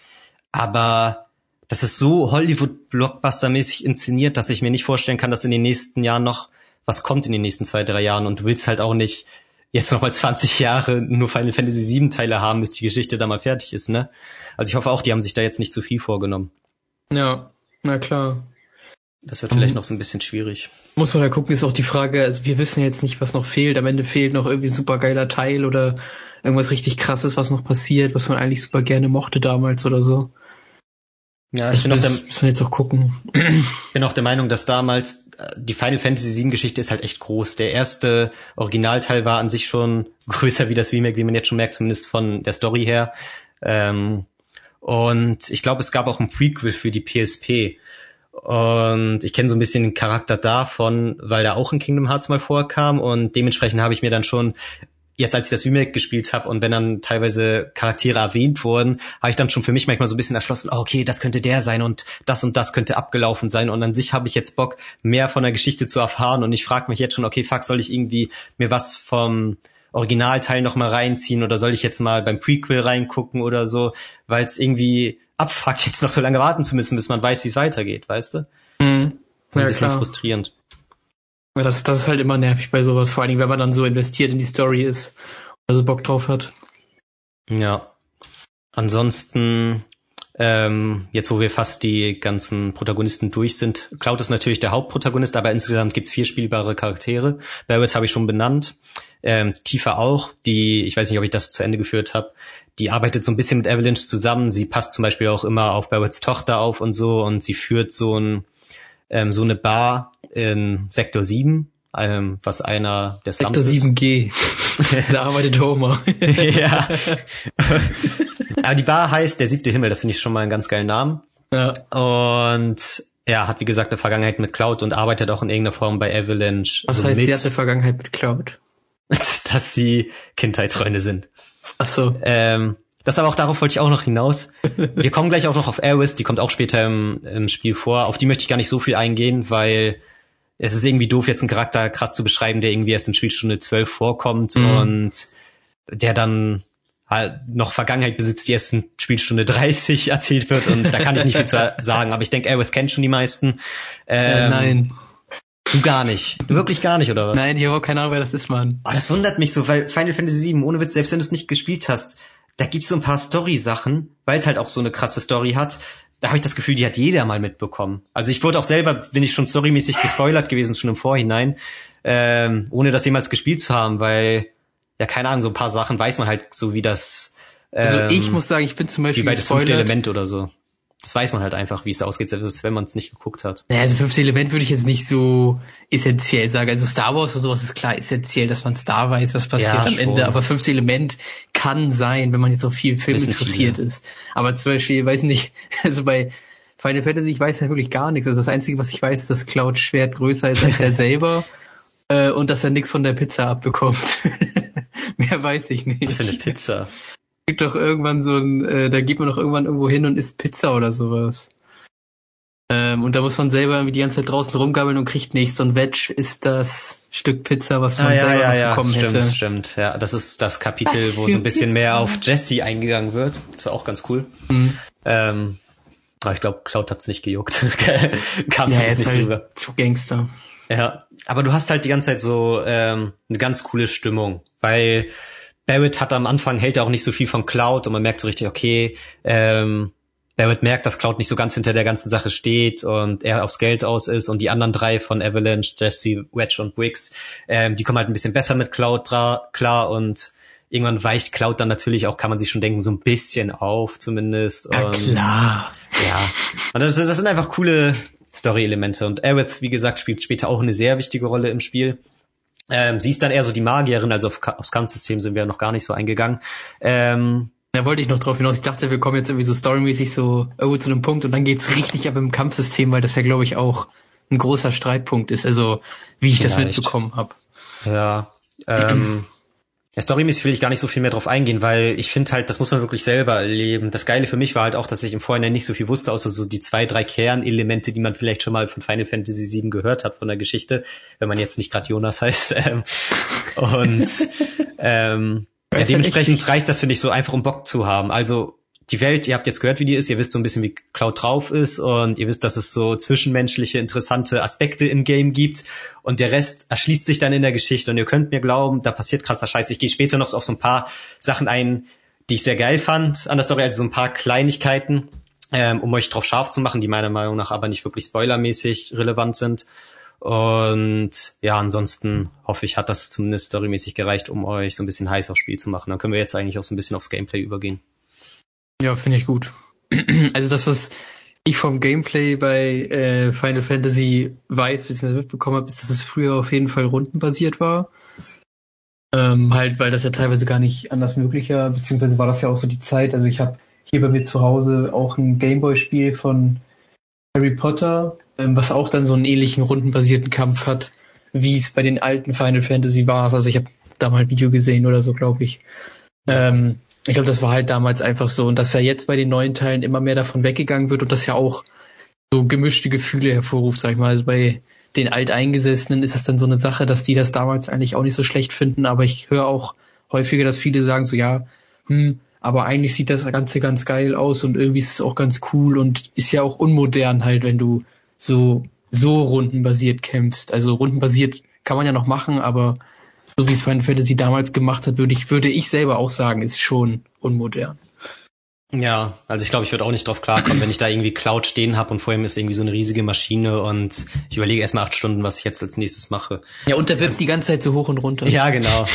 aber das ist so Hollywood-Blockbuster-mäßig inszeniert, dass ich mir nicht vorstellen kann, dass in den nächsten Jahren noch was kommt in den nächsten zwei, drei Jahren und du willst halt auch nicht jetzt noch mal 20 Jahre nur Final Fantasy VII Teile haben, bis die Geschichte da mal fertig ist, ne? Also ich hoffe auch, die haben sich da jetzt nicht zu viel vorgenommen. Ja, na klar. Das wird vielleicht um, noch so ein bisschen schwierig. Muss man da gucken, ist auch die Frage, also wir wissen jetzt nicht, was noch fehlt. Am Ende fehlt noch irgendwie ein super geiler Teil oder irgendwas richtig krasses, was noch passiert, was man eigentlich super gerne mochte damals oder so. Ja, ich bin auch der, müssen wir jetzt auch gucken. bin auch der Meinung, dass damals äh, die Final Fantasy VII Geschichte ist halt echt groß. Der erste Originalteil war an sich schon größer wie das Remake, wie man jetzt schon merkt, zumindest von der Story her. Ähm, und ich glaube, es gab auch ein Prequel für die PSP. Und ich kenne so ein bisschen den Charakter davon, weil der auch in Kingdom Hearts mal vorkam. Und dementsprechend habe ich mir dann schon jetzt als ich das Remake gespielt habe und wenn dann teilweise Charaktere erwähnt wurden, habe ich dann schon für mich manchmal so ein bisschen erschlossen, oh, okay, das könnte der sein und das und das könnte abgelaufen sein. Und an sich habe ich jetzt Bock, mehr von der Geschichte zu erfahren. Und ich frage mich jetzt schon, okay, fuck, soll ich irgendwie mir was vom Originalteil noch mal reinziehen oder soll ich jetzt mal beim Prequel reingucken oder so, weil es irgendwie abfuckt, jetzt noch so lange warten zu müssen, bis man weiß, wie es weitergeht, weißt du? Mhm. Ja, ein bisschen klar. frustrierend. Ja, das, das ist halt immer nervig bei sowas, vor allen Dingen, wenn man dann so investiert in die Story ist also Bock drauf hat. Ja. Ansonsten, ähm, jetzt wo wir fast die ganzen Protagonisten durch sind, Cloud ist natürlich der Hauptprotagonist, aber insgesamt gibt's vier spielbare Charaktere. Barrett habe ich schon benannt. Ähm, Tifa auch, die, ich weiß nicht, ob ich das zu Ende geführt habe, die arbeitet so ein bisschen mit Avalanche zusammen. Sie passt zum Beispiel auch immer auf Barretts Tochter auf und so und sie führt so ein ähm, so eine Bar in Sektor 7, ähm, was einer der Slums Sektor 7G. da arbeitet Homer. ja. Aber die Bar heißt Der siebte Himmel, das finde ich schon mal einen ganz geilen Namen. Ja. Und ja, hat wie gesagt eine Vergangenheit mit Cloud und arbeitet auch in irgendeiner Form bei Avalanche. Was also heißt, mit, sie hat eine Vergangenheit mit Cloud? dass sie Kindheitsfreunde sind. Ach so. Ähm, das aber auch darauf wollte ich auch noch hinaus. Wir kommen gleich auch noch auf Aerith, die kommt auch später im, im Spiel vor. Auf die möchte ich gar nicht so viel eingehen, weil es ist irgendwie doof, jetzt einen Charakter krass zu beschreiben, der irgendwie erst in Spielstunde 12 vorkommt mhm. und der dann halt noch Vergangenheit besitzt, die erst in Spielstunde 30 erzählt wird und da kann ich nicht viel zu sagen, aber ich denke, Aerith kennt schon die meisten. Ähm, äh, nein. Du gar nicht. Du wirklich gar nicht, oder was? Nein, ich habe auch keine Ahnung, wer das ist, Mann. Oh, das wundert mich so, weil Final Fantasy VII, ohne Witz, selbst wenn du es nicht gespielt hast, da gibt's so ein paar Story-Sachen, weil es halt auch so eine krasse Story hat. Da habe ich das Gefühl, die hat jeder mal mitbekommen. Also ich wurde auch selber, bin ich schon storymäßig gespoilert gewesen, schon im Vorhinein, ähm, ohne das jemals gespielt zu haben, weil, ja, keine Ahnung, so ein paar Sachen weiß man halt so, wie das. Ähm, also ich ähm, muss sagen, ich bin zum Beispiel wie bei das fünfte Element oder so. Das weiß man halt einfach, wie es ausgeht, selbst wenn man es nicht geguckt hat. Naja, also fünfte Element würde ich jetzt nicht so essentiell sagen. Also Star Wars oder sowas ist klar essentiell, dass man Star weiß, was passiert ja, am. Ende. Aber fünfte Element kann sein, wenn man jetzt auf viel Film interessiert viele. ist. Aber zum Beispiel, weiß nicht, also bei Final Fantasy, ich weiß ja wirklich gar nichts. Also das Einzige, was ich weiß, ist, dass Cloud Schwert größer ist als er selber äh, und dass er nichts von der Pizza abbekommt. Mehr weiß ich nicht. Was für eine Pizza? Gibt doch irgendwann so ein, äh, da geht man doch irgendwann irgendwo hin und isst Pizza oder sowas. Ähm, und da muss man selber irgendwie die ganze Zeit draußen rumgammeln und kriegt nichts. Und Veg ist das Stück Pizza, was man ah, ja, selber ja, ja. bekommen stimmt, hätte. Stimmt, ja. Das ist das Kapitel, wo so ein bisschen mehr auf Jesse eingegangen wird. Das war auch ganz cool. Mhm. Ähm, aber ich glaube, Cloud hat's nicht gejuckt. Kam ja, nicht halt rüber. Zu Gangster. Ja, aber du hast halt die ganze Zeit so ähm, eine ganz coole Stimmung, weil Barrett hat am Anfang, hält er auch nicht so viel von Cloud und man merkt so richtig, okay, ähm, Barrett merkt, dass Cloud nicht so ganz hinter der ganzen Sache steht und er aufs Geld aus ist und die anderen drei von Avalanche, Jesse, Wedge und Briggs, ähm, die kommen halt ein bisschen besser mit Cloud klar und irgendwann weicht Cloud dann natürlich auch, kann man sich schon denken, so ein bisschen auf zumindest. Ja, und, klar. Ja, und das, das sind einfach coole Story-Elemente und Aerith, wie gesagt, spielt später auch eine sehr wichtige Rolle im Spiel. Ähm, sie ist dann eher so die Magierin, also auf, aufs Kampfsystem sind wir ja noch gar nicht so eingegangen. Ähm, da wollte ich noch drauf hinaus. Ich dachte, wir kommen jetzt irgendwie so storymäßig so irgendwo zu einem Punkt und dann geht's richtig ab im Kampfsystem, weil das ja, glaube ich, auch ein großer Streitpunkt ist. Also, wie ich Vielleicht. das mitbekommen habe. Ja. Ähm, ja, storymäßig will ich gar nicht so viel mehr drauf eingehen, weil ich finde halt, das muss man wirklich selber erleben. Das Geile für mich war halt auch, dass ich im Vorhinein nicht so viel wusste, außer so die zwei, drei Kernelemente, die man vielleicht schon mal von Final Fantasy VII gehört hat von der Geschichte, wenn man jetzt nicht gerade Jonas heißt. Ähm, und ähm, ja, dementsprechend reicht das, finde ich, so einfach, um Bock zu haben. Also die Welt, ihr habt jetzt gehört, wie die ist, ihr wisst so ein bisschen, wie Cloud drauf ist und ihr wisst, dass es so zwischenmenschliche, interessante Aspekte im Game gibt und der Rest erschließt sich dann in der Geschichte und ihr könnt mir glauben, da passiert krasser Scheiß. Ich gehe später noch auf so ein paar Sachen ein, die ich sehr geil fand an der Story, also so ein paar Kleinigkeiten, ähm, um euch drauf scharf zu machen, die meiner Meinung nach aber nicht wirklich spoilermäßig relevant sind. Und ja, ansonsten hoffe ich, hat das zumindest storymäßig gereicht, um euch so ein bisschen heiß aufs Spiel zu machen. Dann können wir jetzt eigentlich auch so ein bisschen aufs Gameplay übergehen. Ja, finde ich gut. Also das, was ich vom Gameplay bei äh, Final Fantasy weiß, bzw. mitbekommen habe, ist, dass es früher auf jeden Fall rundenbasiert war. Ähm, halt, weil das ja teilweise gar nicht anders möglich war, beziehungsweise war das ja auch so die Zeit. Also ich habe hier bei mir zu Hause auch ein Gameboy-Spiel von Harry Potter, ähm, was auch dann so einen ähnlichen rundenbasierten Kampf hat, wie es bei den alten Final Fantasy war. Also ich habe da mal ein Video gesehen oder so, glaube ich. Ähm, ich glaube, das war halt damals einfach so und dass ja jetzt bei den neuen Teilen immer mehr davon weggegangen wird und das ja auch so gemischte Gefühle hervorruft, sag ich mal. Also bei den Alteingesessenen ist es dann so eine Sache, dass die das damals eigentlich auch nicht so schlecht finden, aber ich höre auch häufiger, dass viele sagen so, ja, hm, aber eigentlich sieht das Ganze ganz geil aus und irgendwie ist es auch ganz cool und ist ja auch unmodern halt, wenn du so, so rundenbasiert kämpfst. Also rundenbasiert kann man ja noch machen, aber so wie es Final Fantasy damals gemacht hat, würde ich, würde ich selber auch sagen, ist schon unmodern. Ja, also ich glaube, ich würde auch nicht drauf klarkommen, wenn ich da irgendwie Cloud stehen habe und vor ihm ist irgendwie so eine riesige Maschine und ich überlege erstmal acht Stunden, was ich jetzt als nächstes mache. Ja, und der wird also, die ganze Zeit so hoch und runter. Ja, genau.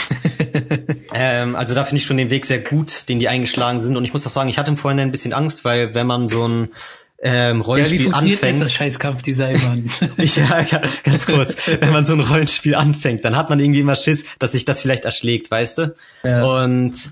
ähm, also da finde ich schon den Weg sehr gut, den die eingeschlagen sind und ich muss auch sagen, ich hatte im Vorhinein ein bisschen Angst, weil wenn man so ein ähm, Rollenspiel ja, wie anfängt. das scheiß Kampfdesign, Mann? ja, ganz kurz. Wenn man so ein Rollenspiel anfängt, dann hat man irgendwie immer Schiss, dass sich das vielleicht erschlägt, weißt du? Ja. Und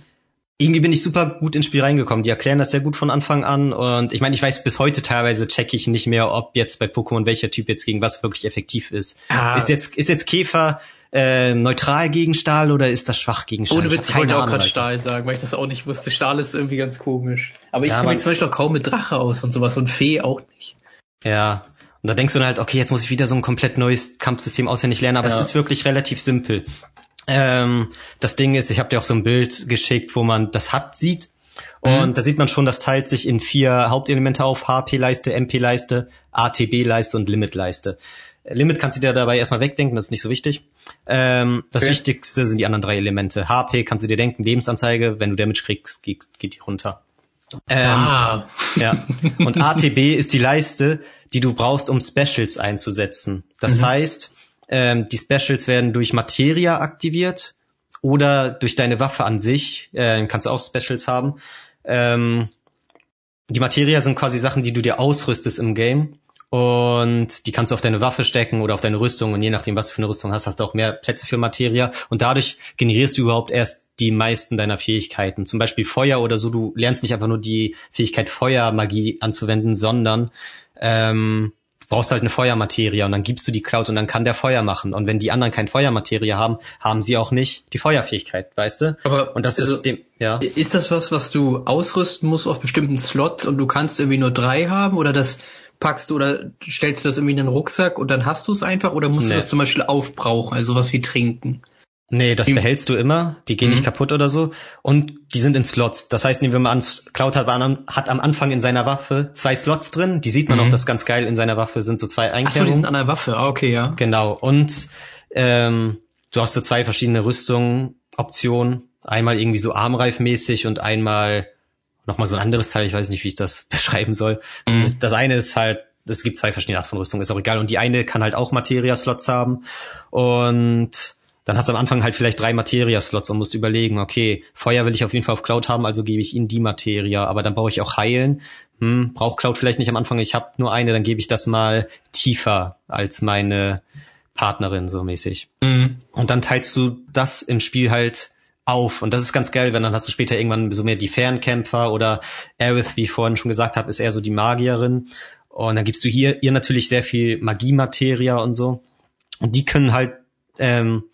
irgendwie bin ich super gut ins Spiel reingekommen. Die erklären das sehr gut von Anfang an. Und ich meine, ich weiß bis heute teilweise checke ich nicht mehr, ob jetzt bei Pokémon welcher Typ jetzt gegen was wirklich effektiv ist. Ah. Ist jetzt, ist jetzt Käfer äh, neutral gegen Stahl oder ist das schwach gegen Stahl? Ohne Witz, ich, wollte auch gerade Stahl sagen, weil ich das auch nicht wusste. Stahl ist irgendwie ganz komisch. Aber ich ja, kenne mich zum Beispiel auch kaum mit Drache aus und sowas und Fee auch nicht. Ja. Und da denkst du dann halt, okay, jetzt muss ich wieder so ein komplett neues Kampfsystem auswendig lernen, aber ja. es ist wirklich relativ simpel. Ähm, das Ding ist, ich habe dir auch so ein Bild geschickt, wo man das hat sieht. Und mhm. da sieht man schon, das teilt sich in vier Hauptelemente auf. HP-Leiste, MP-Leiste, ATB-Leiste und Limit-Leiste. Limit kannst du dir dabei erstmal wegdenken, das ist nicht so wichtig. Ähm, das okay. Wichtigste sind die anderen drei Elemente. HP kannst du dir denken, Lebensanzeige, wenn du Damage kriegst, geht, geht die runter. Ähm, ah. Ja. Und ATB ist die Leiste, die du brauchst, um Specials einzusetzen. Das mhm. heißt, ähm, die Specials werden durch Materia aktiviert oder durch deine Waffe an sich. Äh, kannst du auch Specials haben. Ähm, die Materia sind quasi Sachen, die du dir ausrüstest im Game. Und die kannst du auf deine Waffe stecken oder auf deine Rüstung. Und je nachdem, was du für eine Rüstung hast, hast du auch mehr Plätze für Materia. Und dadurch generierst du überhaupt erst die meisten deiner Fähigkeiten. Zum Beispiel Feuer oder so. Du lernst nicht einfach nur die Fähigkeit Feuermagie anzuwenden, sondern ähm, brauchst halt eine Feuermaterie und dann gibst du die Cloud und dann kann der Feuer machen. Und wenn die anderen kein Feuermaterie haben, haben sie auch nicht die Feuerfähigkeit, weißt du? Aber und das also, ist dem, ja. Ist das was, was du ausrüsten musst auf bestimmten Slots und du kannst irgendwie nur drei haben oder das packst du oder stellst du das irgendwie in den Rucksack und dann hast du es einfach oder musst Nee. du das zum Beispiel aufbrauchen, also was wie trinken? Nee, das behältst du immer, die gehen Mhm. nicht kaputt oder so. Und die sind in Slots. Das heißt, nehmen wir mal an, Cloud hat, am- hat am Anfang in seiner Waffe zwei Slots drin. Die sieht man Mhm. auch, das ist ganz geil. In seiner Waffe sind so zwei Ach so, die sind an der Waffe. Ah, okay, ja. Genau. Und ähm, du hast so zwei verschiedene Rüstungen, Optionen. Einmal irgendwie so armreifmäßig und einmal nochmal so ein anderes Teil. Ich weiß nicht, wie ich das beschreiben soll. Mhm. Das eine ist halt, es gibt zwei verschiedene Arten von Rüstung, ist auch egal. Und die eine kann halt auch Materia-Slots haben. Und dann hast du am Anfang halt vielleicht drei Materia-Slots und musst überlegen, okay, Feuer will ich auf jeden Fall auf Cloud haben, also gebe ich ihnen die Materia, aber dann brauche ich auch Heilen. Hm, braucht Cloud vielleicht nicht am Anfang, ich habe nur eine, dann gebe ich das mal tiefer als meine Partnerin so mäßig. Mhm. Und dann teilst du das im Spiel halt auf. Und das ist ganz geil, wenn dann hast du später irgendwann so mehr die Fernkämpfer oder Aerith, wie ich vorhin schon gesagt habe, ist eher so die Magierin. Und dann gibst du hier ihr natürlich sehr viel Magiemateria und so. Und die können halt ähm,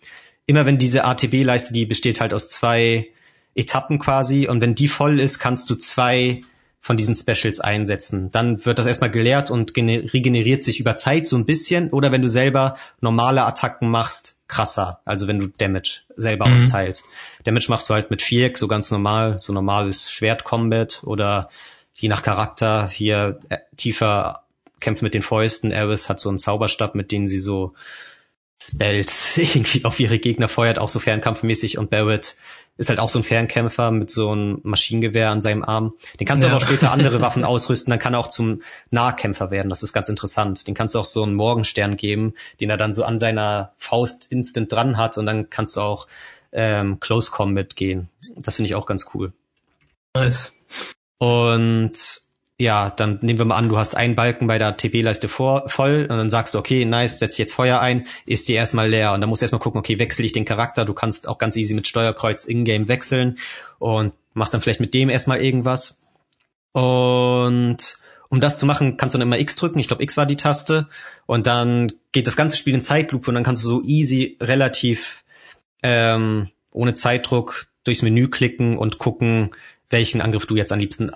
immer wenn diese ATB-Leiste, die besteht halt aus zwei Etappen quasi. Und wenn die voll ist, kannst du zwei von diesen Specials einsetzen. Dann wird das erstmal geleert und gene- regeneriert sich über Zeit so ein bisschen. Oder wenn du selber normale Attacken machst, krasser. Also wenn du Damage selber Mhm. austeilst. Damage machst du halt mit Viereck, so ganz normal, so normales Schwert-Combat oder je nach Charakter hier äh, tiefer kämpft mit den Fäusten. Aerith hat so einen Zauberstab, mit denen sie so Spells irgendwie auf ihre Gegner feuert, auch so fernkampfmäßig und Barrett ist halt auch so ein Fernkämpfer mit so einem Maschinengewehr an seinem Arm. Den kannst du Ja. aber auch später andere Waffen ausrüsten, dann kann er auch zum Nahkämpfer werden. Das ist ganz interessant. Den kannst du auch so einen Morgenstern geben, den er dann so an seiner Faust instant dran hat und dann kannst du auch ähm, Close Combat gehen. Das finde ich auch ganz cool. Nice. Und ja, dann nehmen wir mal an, du hast einen Balken bei der TP-Leiste vor, voll und dann sagst du, okay, nice, setz ich jetzt Feuer ein, ist die erstmal leer. Und dann musst du erstmal gucken, okay, wechsle ich den Charakter. Du kannst auch ganz easy mit Steuerkreuz in-game wechseln und machst dann vielleicht mit dem erstmal irgendwas. Und um das zu machen, kannst du dann immer X drücken. Ich glaube, X war die Taste. Und dann geht das ganze Spiel in Zeitlupe und dann kannst du so easy relativ ähm, ohne Zeitdruck durchs Menü klicken und gucken, welchen Angriff du jetzt am liebsten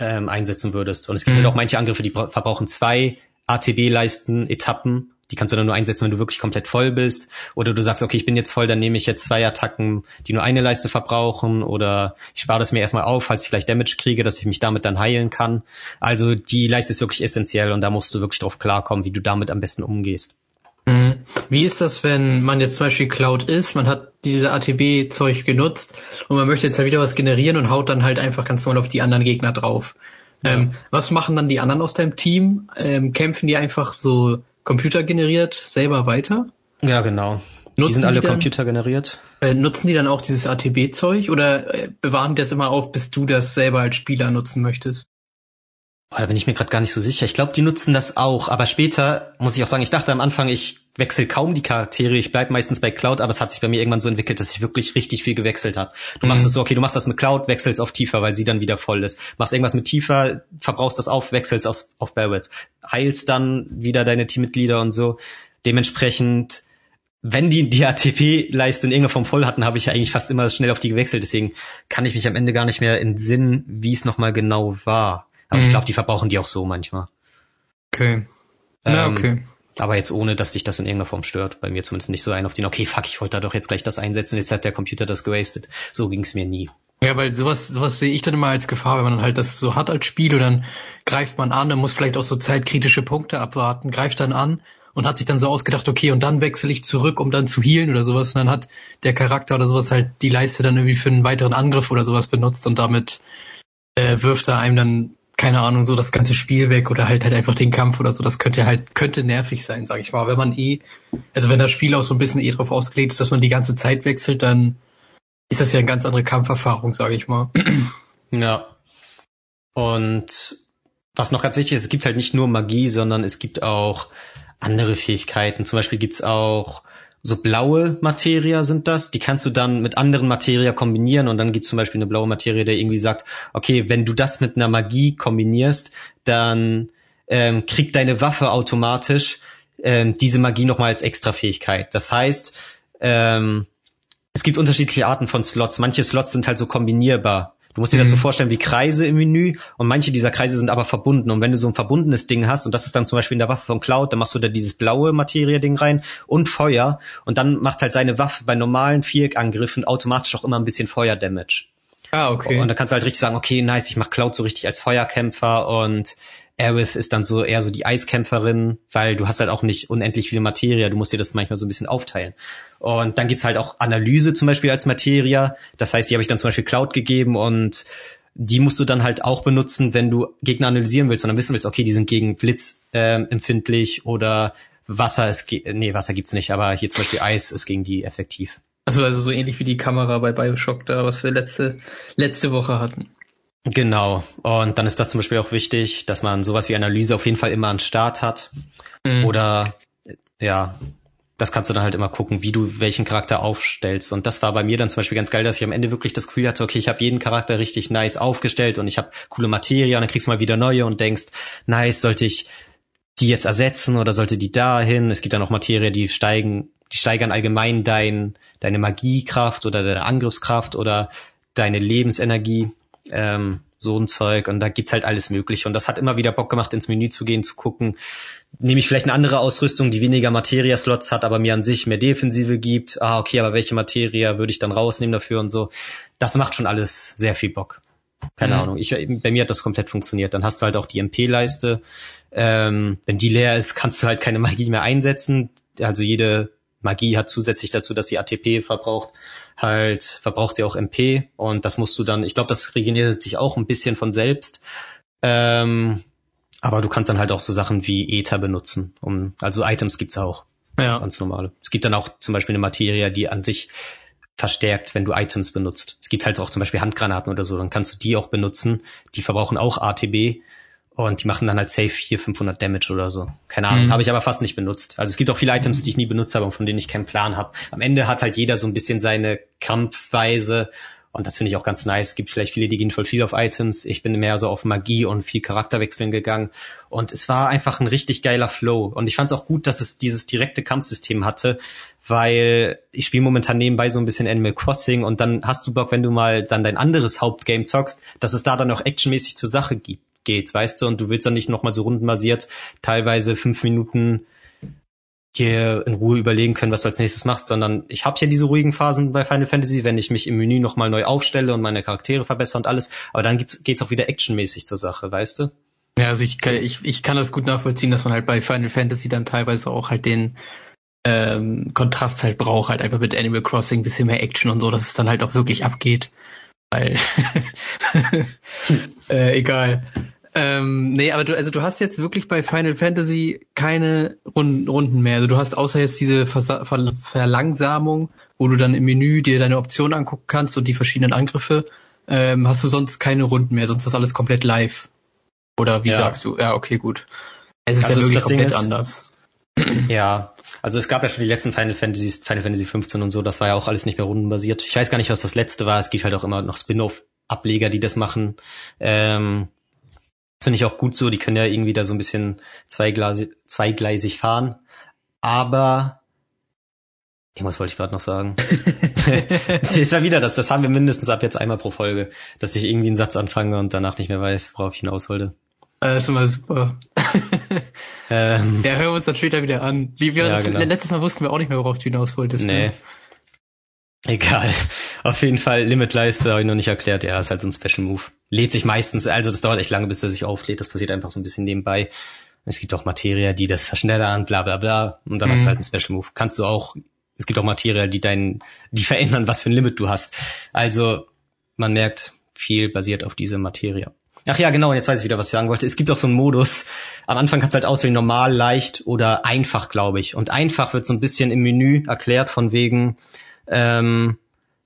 ähm, einsetzen würdest. Und es gibt Mhm. halt auch manche Angriffe, die bra- verbrauchen zwei ATB-Leisten, Etappen. Die kannst du dann nur einsetzen, wenn du wirklich komplett voll bist. Oder du sagst, okay, ich bin jetzt voll, dann nehme ich jetzt zwei Attacken, die nur eine Leiste verbrauchen. Oder ich spare das mir erstmal auf, falls ich vielleicht Damage kriege, dass ich mich damit dann heilen kann. Also die Leiste ist wirklich essentiell und da musst du wirklich drauf klarkommen, wie du damit am besten umgehst. Mhm. Wie ist das, wenn man jetzt zum Beispiel Cloud ist, man hat diese ATB-Zeug genutzt und man möchte jetzt halt wieder was generieren und haut dann halt einfach ganz normal auf die anderen Gegner drauf. Ähm, was machen dann die anderen aus deinem Team? Ähm, kämpfen die einfach so computergeneriert selber weiter? Ja, genau. Nutzen die sind die alle dann- computergeneriert. Äh, nutzen die dann auch dieses ATB-Zeug oder äh, bewahren die das immer auf, bis du das selber als Spieler nutzen möchtest? Boah, da bin ich mir gerade gar nicht so sicher. Ich glaube, die nutzen das auch. Aber später muss ich auch sagen, ich dachte am Anfang, ich wechsle kaum die Charaktere. Ich bleib meistens bei Cloud, aber es hat sich bei mir irgendwann so entwickelt, dass ich wirklich richtig viel gewechselt habe. Du machst Mhm. es so, okay, du machst was mit Cloud, wechselst auf Tiefer, weil sie dann wieder voll ist. Machst irgendwas mit Tiefer, verbrauchst das auf, wechselst auf, auf Barrett. Heilst dann wieder deine Teammitglieder und so. Dementsprechend, wenn die die ATP-Leiste in irgendeiner Form voll hatten, habe ich ja eigentlich fast immer schnell auf die gewechselt. Deswegen kann ich mich am Ende gar nicht mehr entsinnen, wie es nochmal genau war. Aber ich Mhm. glaube, die verbrauchen die auch so manchmal. Okay. Ja, Ähm, okay. Aber jetzt ohne, dass dich das in irgendeiner Form stört. Bei mir zumindest nicht so ein auf den, okay, fuck, ich wollte da doch jetzt gleich das einsetzen, jetzt hat der Computer das gewastet. So ging's mir nie. Ja, weil sowas, sowas sehe ich dann immer als Gefahr, wenn man halt das so hat als Spiel und dann greift man an, dann muss vielleicht auch so zeitkritische Punkte abwarten, greift dann an und hat sich dann so ausgedacht, okay, und dann wechsle ich zurück, um dann zu healen oder sowas. Und dann hat der Charakter oder sowas halt die Leiste dann irgendwie für einen weiteren Angriff oder sowas benutzt und damit äh, wirft er einem dann, keine Ahnung, so das ganze Spiel weg oder halt halt einfach den Kampf oder so. Das könnte halt, könnte nervig sein, sag ich mal. Wenn man eh, also wenn das Spiel auch so ein bisschen eh drauf ausgelegt ist, dass man die ganze Zeit wechselt, dann ist das ja eine ganz andere Kampferfahrung, sage ich mal. Ja. Und was noch ganz wichtig ist, es gibt halt nicht nur Magie, sondern es gibt auch andere Fähigkeiten. Zum Beispiel gibt's auch so blaue Materia sind das, die kannst du dann mit anderen Materia kombinieren und dann gibt's zum Beispiel eine blaue Materie, der irgendwie sagt, okay, wenn du das mit einer Magie kombinierst, dann ähm, kriegt deine Waffe automatisch ähm, diese Magie nochmal als Extrafähigkeit. Das heißt, ähm, es gibt unterschiedliche Arten von Slots. Manche Slots sind halt so kombinierbar. Du musst dir das so mhm. vorstellen wie Kreise im Menü und manche dieser Kreise sind aber verbunden. Und wenn du so ein verbundenes Ding hast, und das ist dann zum Beispiel in der Waffe von Cloud, dann machst du da dieses blaue Materie-Ding rein und Feuer und dann macht halt seine Waffe bei normalen Viereckangriffen automatisch auch immer ein bisschen Feuer-Damage. Ah, okay. Und dann kannst du halt richtig sagen, okay, nice, ich mach Cloud so richtig als Feuerkämpfer und Aerith ist dann so eher so die Eiskämpferin, weil du hast halt auch nicht unendlich viele Materie, du musst dir das manchmal so ein bisschen aufteilen. Und dann gibt's halt auch Analyse zum Beispiel als Materia. Das heißt, die habe ich dann zum Beispiel Cloud gegeben und die musst du dann halt auch benutzen, wenn du Gegner analysieren willst und dann wissen willst, okay, die sind gegen Blitz äh, empfindlich oder Wasser ist, nee, Wasser gibt's nicht, aber hier zum Beispiel Eis ist gegen die effektiv. Also, also so ähnlich wie die Kamera bei Bioshock da, was wir letzte, letzte Woche hatten. Genau. Und dann ist das zum Beispiel auch wichtig, dass man sowas wie Analyse auf jeden Fall immer an Start hat. Mhm. Oder ja, das kannst du dann halt immer gucken, wie du welchen Charakter aufstellst. Und das war bei mir dann zum Beispiel ganz geil, dass ich am Ende wirklich das Gefühl hatte, okay, ich habe jeden Charakter richtig nice aufgestellt und ich habe coole Materie und dann kriegst du mal wieder neue und denkst, nice, sollte ich die jetzt ersetzen oder sollte die dahin? Es gibt dann auch Materie, die steigen, die steigern allgemein dein, deine Magiekraft oder deine Angriffskraft oder deine Lebensenergie ähm, so ein Zeug und da gibt's halt alles mögliche und das hat immer wieder Bock gemacht, ins Menü zu gehen, zu gucken, nehme ich vielleicht eine andere Ausrüstung, die weniger Materia-Slots hat, aber mir an sich mehr Defensive gibt. Ah, okay, aber welche Materia würde ich dann rausnehmen dafür und so. Das macht schon alles sehr viel Bock. Keine mhm. Ahnung. Ich, bei mir hat das komplett funktioniert. Dann hast du halt auch die MP-Leiste. Ähm, wenn die leer ist, kannst du halt keine Magie mehr einsetzen. Also jede Magie hat zusätzlich dazu, dass sie ATP verbraucht halt verbraucht sie auch MP und das musst du dann, ich glaube, das regeneriert sich auch ein bisschen von selbst. Ähm, aber du kannst dann halt auch so Sachen wie Ether benutzen. Um, also Items gibt's auch. Ja. Ganz normale. Es gibt dann auch zum Beispiel eine Materie, die an sich verstärkt, wenn du Items benutzt. Es gibt halt auch zum Beispiel Handgranaten oder so, dann kannst du die auch benutzen. Die verbrauchen auch ATB und die machen dann halt safe 400, 500 Damage oder so. Keine Ahnung, mhm. habe ich aber fast nicht benutzt. Also es gibt auch viele Items, die ich nie benutzt habe und von denen ich keinen Plan habe. Am Ende hat halt jeder so ein bisschen seine Kampfweise und das finde ich auch ganz nice. Es gibt vielleicht viele, die gehen voll viel auf Items. Ich bin mehr so auf Magie und viel Charakterwechseln gegangen. Und es war einfach ein richtig geiler Flow. Und ich fand es auch gut, dass es dieses direkte Kampfsystem hatte, weil ich spiele momentan nebenbei so ein bisschen Animal Crossing und dann hast du Bock, wenn du mal dann dein anderes Hauptgame zockst, dass es da dann auch actionmäßig zur Sache gibt geht, weißt du, und du willst dann nicht nochmal so rundenbasiert teilweise fünf Minuten dir in Ruhe überlegen können, was du als nächstes machst, sondern ich habe ja diese ruhigen Phasen bei Final Fantasy, wenn ich mich im Menü nochmal neu aufstelle und meine Charaktere verbessere und alles, aber dann geht's, geht's auch wieder actionmäßig zur Sache, weißt du? Ja, also ich ich, ich kann das gut nachvollziehen, dass man halt bei Final Fantasy dann teilweise auch halt den ähm, Kontrast halt braucht, halt einfach mit Animal Crossing bisschen mehr Action und so, dass es dann halt auch wirklich abgeht. Weil äh, egal. Ähm, nee, aber du, also du hast jetzt wirklich bei Final Fantasy keine Runden, Runden mehr. Also du hast außer jetzt diese Ver Ver Verlangsamung, wo du dann im Menü dir deine Optionen angucken kannst und die verschiedenen Angriffe, ähm, hast du sonst keine Runden mehr, sonst ist alles komplett live. Oder wie ja. sagst du? Ja, okay, gut. Es ist also ja wirklich komplett ist, anders. Ja, also es gab ja schon die letzten Final Fantasies, Final Fantasy 15 und so, das war ja auch alles nicht mehr rundenbasiert. Ich weiß gar nicht, was das letzte war. Es gibt halt auch immer noch Spin-off-Ableger, die das machen. Ähm, das finde ich auch gut so, die können ja irgendwie da so ein bisschen zweigleisig, zweigleisig fahren. Aber irgendwas wollte ich gerade noch sagen. Es ist ja wieder das, das haben wir mindestens ab jetzt einmal pro Folge, dass ich irgendwie einen Satz anfange und danach nicht mehr weiß, worauf ich hinaus wollte. Äh, das ist immer super. ähm, ja, hören wir uns dann später wieder an. Wie wir ja, genau. letztes Mal wussten wir auch nicht mehr, worauf du hinaus wolltest. Nee. Ne? Egal. Auf jeden Fall, Limitleiste habe ich noch nicht erklärt. Ja, ist halt so ein Special Move. Lädt sich meistens, also das dauert echt lange, bis er sich auflädt. Das passiert einfach so ein bisschen nebenbei. Es gibt auch Materia, die das verschnellern, bla bla bla. Und dann mhm. hast du mhm. halt ein Special Move. Kannst du auch, es gibt auch Materia, die dein, die verändern, was für ein Limit du hast. Also, man merkt, viel basiert auf diese Materia. Ach ja, genau, jetzt weiß ich wieder, was ich sagen wollte. Es gibt auch so einen Modus. Am Anfang kannst du halt auswählen, normal, leicht oder einfach, glaube ich. Und einfach wird so ein bisschen im Menü erklärt von wegen, ähm,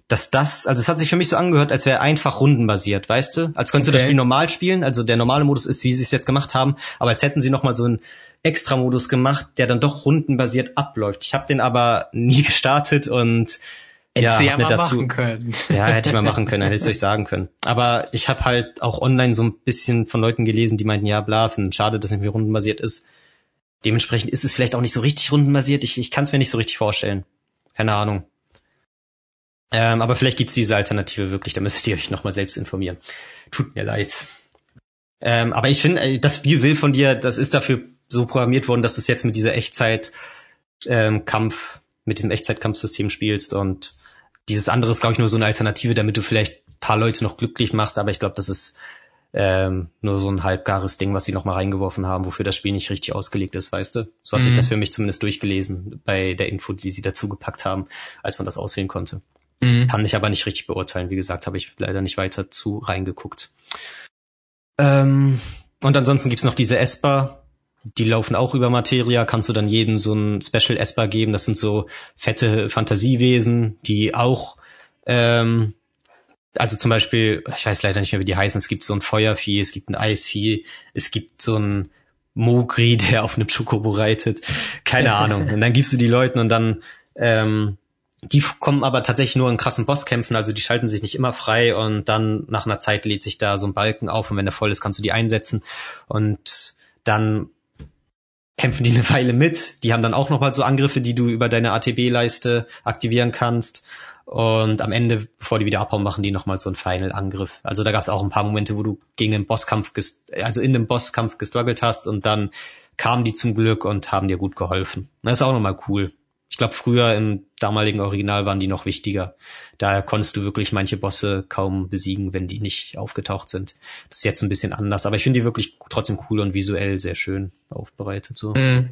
dass das, also es hat sich für mich so angehört, als wäre einfach rundenbasiert, weißt du? Als könntest okay. du das Spiel normal spielen, also der normale Modus ist, wie sie es jetzt gemacht haben, aber als hätten sie nochmal so einen Extra-Modus gemacht, der dann doch rundenbasiert abläuft. Ich habe den aber nie gestartet und ja, ja mal dazu, machen können. Ja, hätte ich mal machen können, hätte ich euch sagen können. Aber ich habe halt auch online so ein bisschen von Leuten gelesen, die meinten, ja, bla, schade, dass es nicht mehr rundenbasiert ist. Dementsprechend ist es vielleicht auch nicht so richtig rundenbasiert. Ich, ich kann es mir nicht so richtig vorstellen. Keine Ahnung. Ähm, aber vielleicht gibt's diese Alternative wirklich, da müsstet ihr euch nochmal selbst informieren. Tut mir leid. Ähm, aber ich finde, äh, das Spiel will von dir, das ist dafür so programmiert worden, dass du es jetzt mit dieser Echtzeit ähm, Kampf, mit diesem Echtzeitkampfsystem spielst und dieses andere ist, glaube ich, nur so eine Alternative, damit du vielleicht paar Leute noch glücklich machst, aber ich glaube, das ist ähm, nur so ein halbgares Ding, was sie noch mal reingeworfen haben, wofür das Spiel nicht richtig ausgelegt ist, weißt du? So hat mhm. sich das für mich zumindest durchgelesen bei der Info, die sie dazu gepackt haben, als man das auswählen konnte. Mhm. Kann ich aber nicht richtig beurteilen. Wie gesagt, habe ich leider nicht weiter zu reingeguckt. Ähm, und ansonsten gibt's noch diese Esper, die laufen auch über Materia, kannst du dann jedem so ein Special Esper geben. Das sind so fette Fantasiewesen, die auch ähm, also zum Beispiel, ich weiß leider nicht mehr, wie die heißen, es gibt so ein Feuervieh, es gibt ein Eisvieh, es gibt so ein Mogri, der auf einem Chocobo reitet. Keine Ahnung. Und dann gibst du die Leuten und dann, ähm, die kommen aber tatsächlich nur in krassen Bosskämpfen, also die schalten sich nicht immer frei und dann nach einer Zeit lädt sich da so ein Balken auf und wenn der voll ist, kannst du die einsetzen und dann kämpfen die eine Weile mit. Die haben dann auch nochmal so Angriffe, die du über deine ATB-Leiste aktivieren kannst. Und am Ende, bevor die wieder abhauen, machen die nochmal so einen Final-Angriff. Also da gab es auch ein paar Momente, wo du gegen den Bosskampf, also in dem Bosskampf gestruggelt hast und dann kamen die zum Glück und haben dir gut geholfen. Das ist auch nochmal cool. Ich glaube, früher im damaligen Original waren die noch wichtiger. Daher konntest du wirklich manche Bosse kaum besiegen, wenn die nicht aufgetaucht sind. Das ist jetzt ein bisschen anders, aber ich finde die wirklich trotzdem cool und visuell sehr schön aufbereitet. So mhm.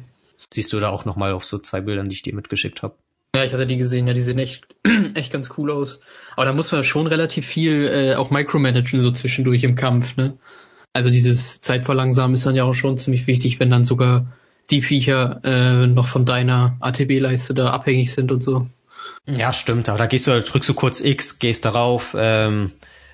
siehst du da auch nochmal auf so zwei Bildern, die ich dir mitgeschickt habe. Ja, ich hatte die gesehen, ja, die sehen echt, echt ganz cool aus. Aber da muss man schon relativ viel äh, auch micromanagen so zwischendurch im Kampf, ne? Also dieses Zeitverlangsamen ist dann ja auch schon ziemlich wichtig, wenn dann sogar die Viecher äh, noch von deiner ATB-Leiste da abhängig sind und so. Ja, stimmt, aber da gehst du halt, drückst du kurz X, gehst darauf, ähm,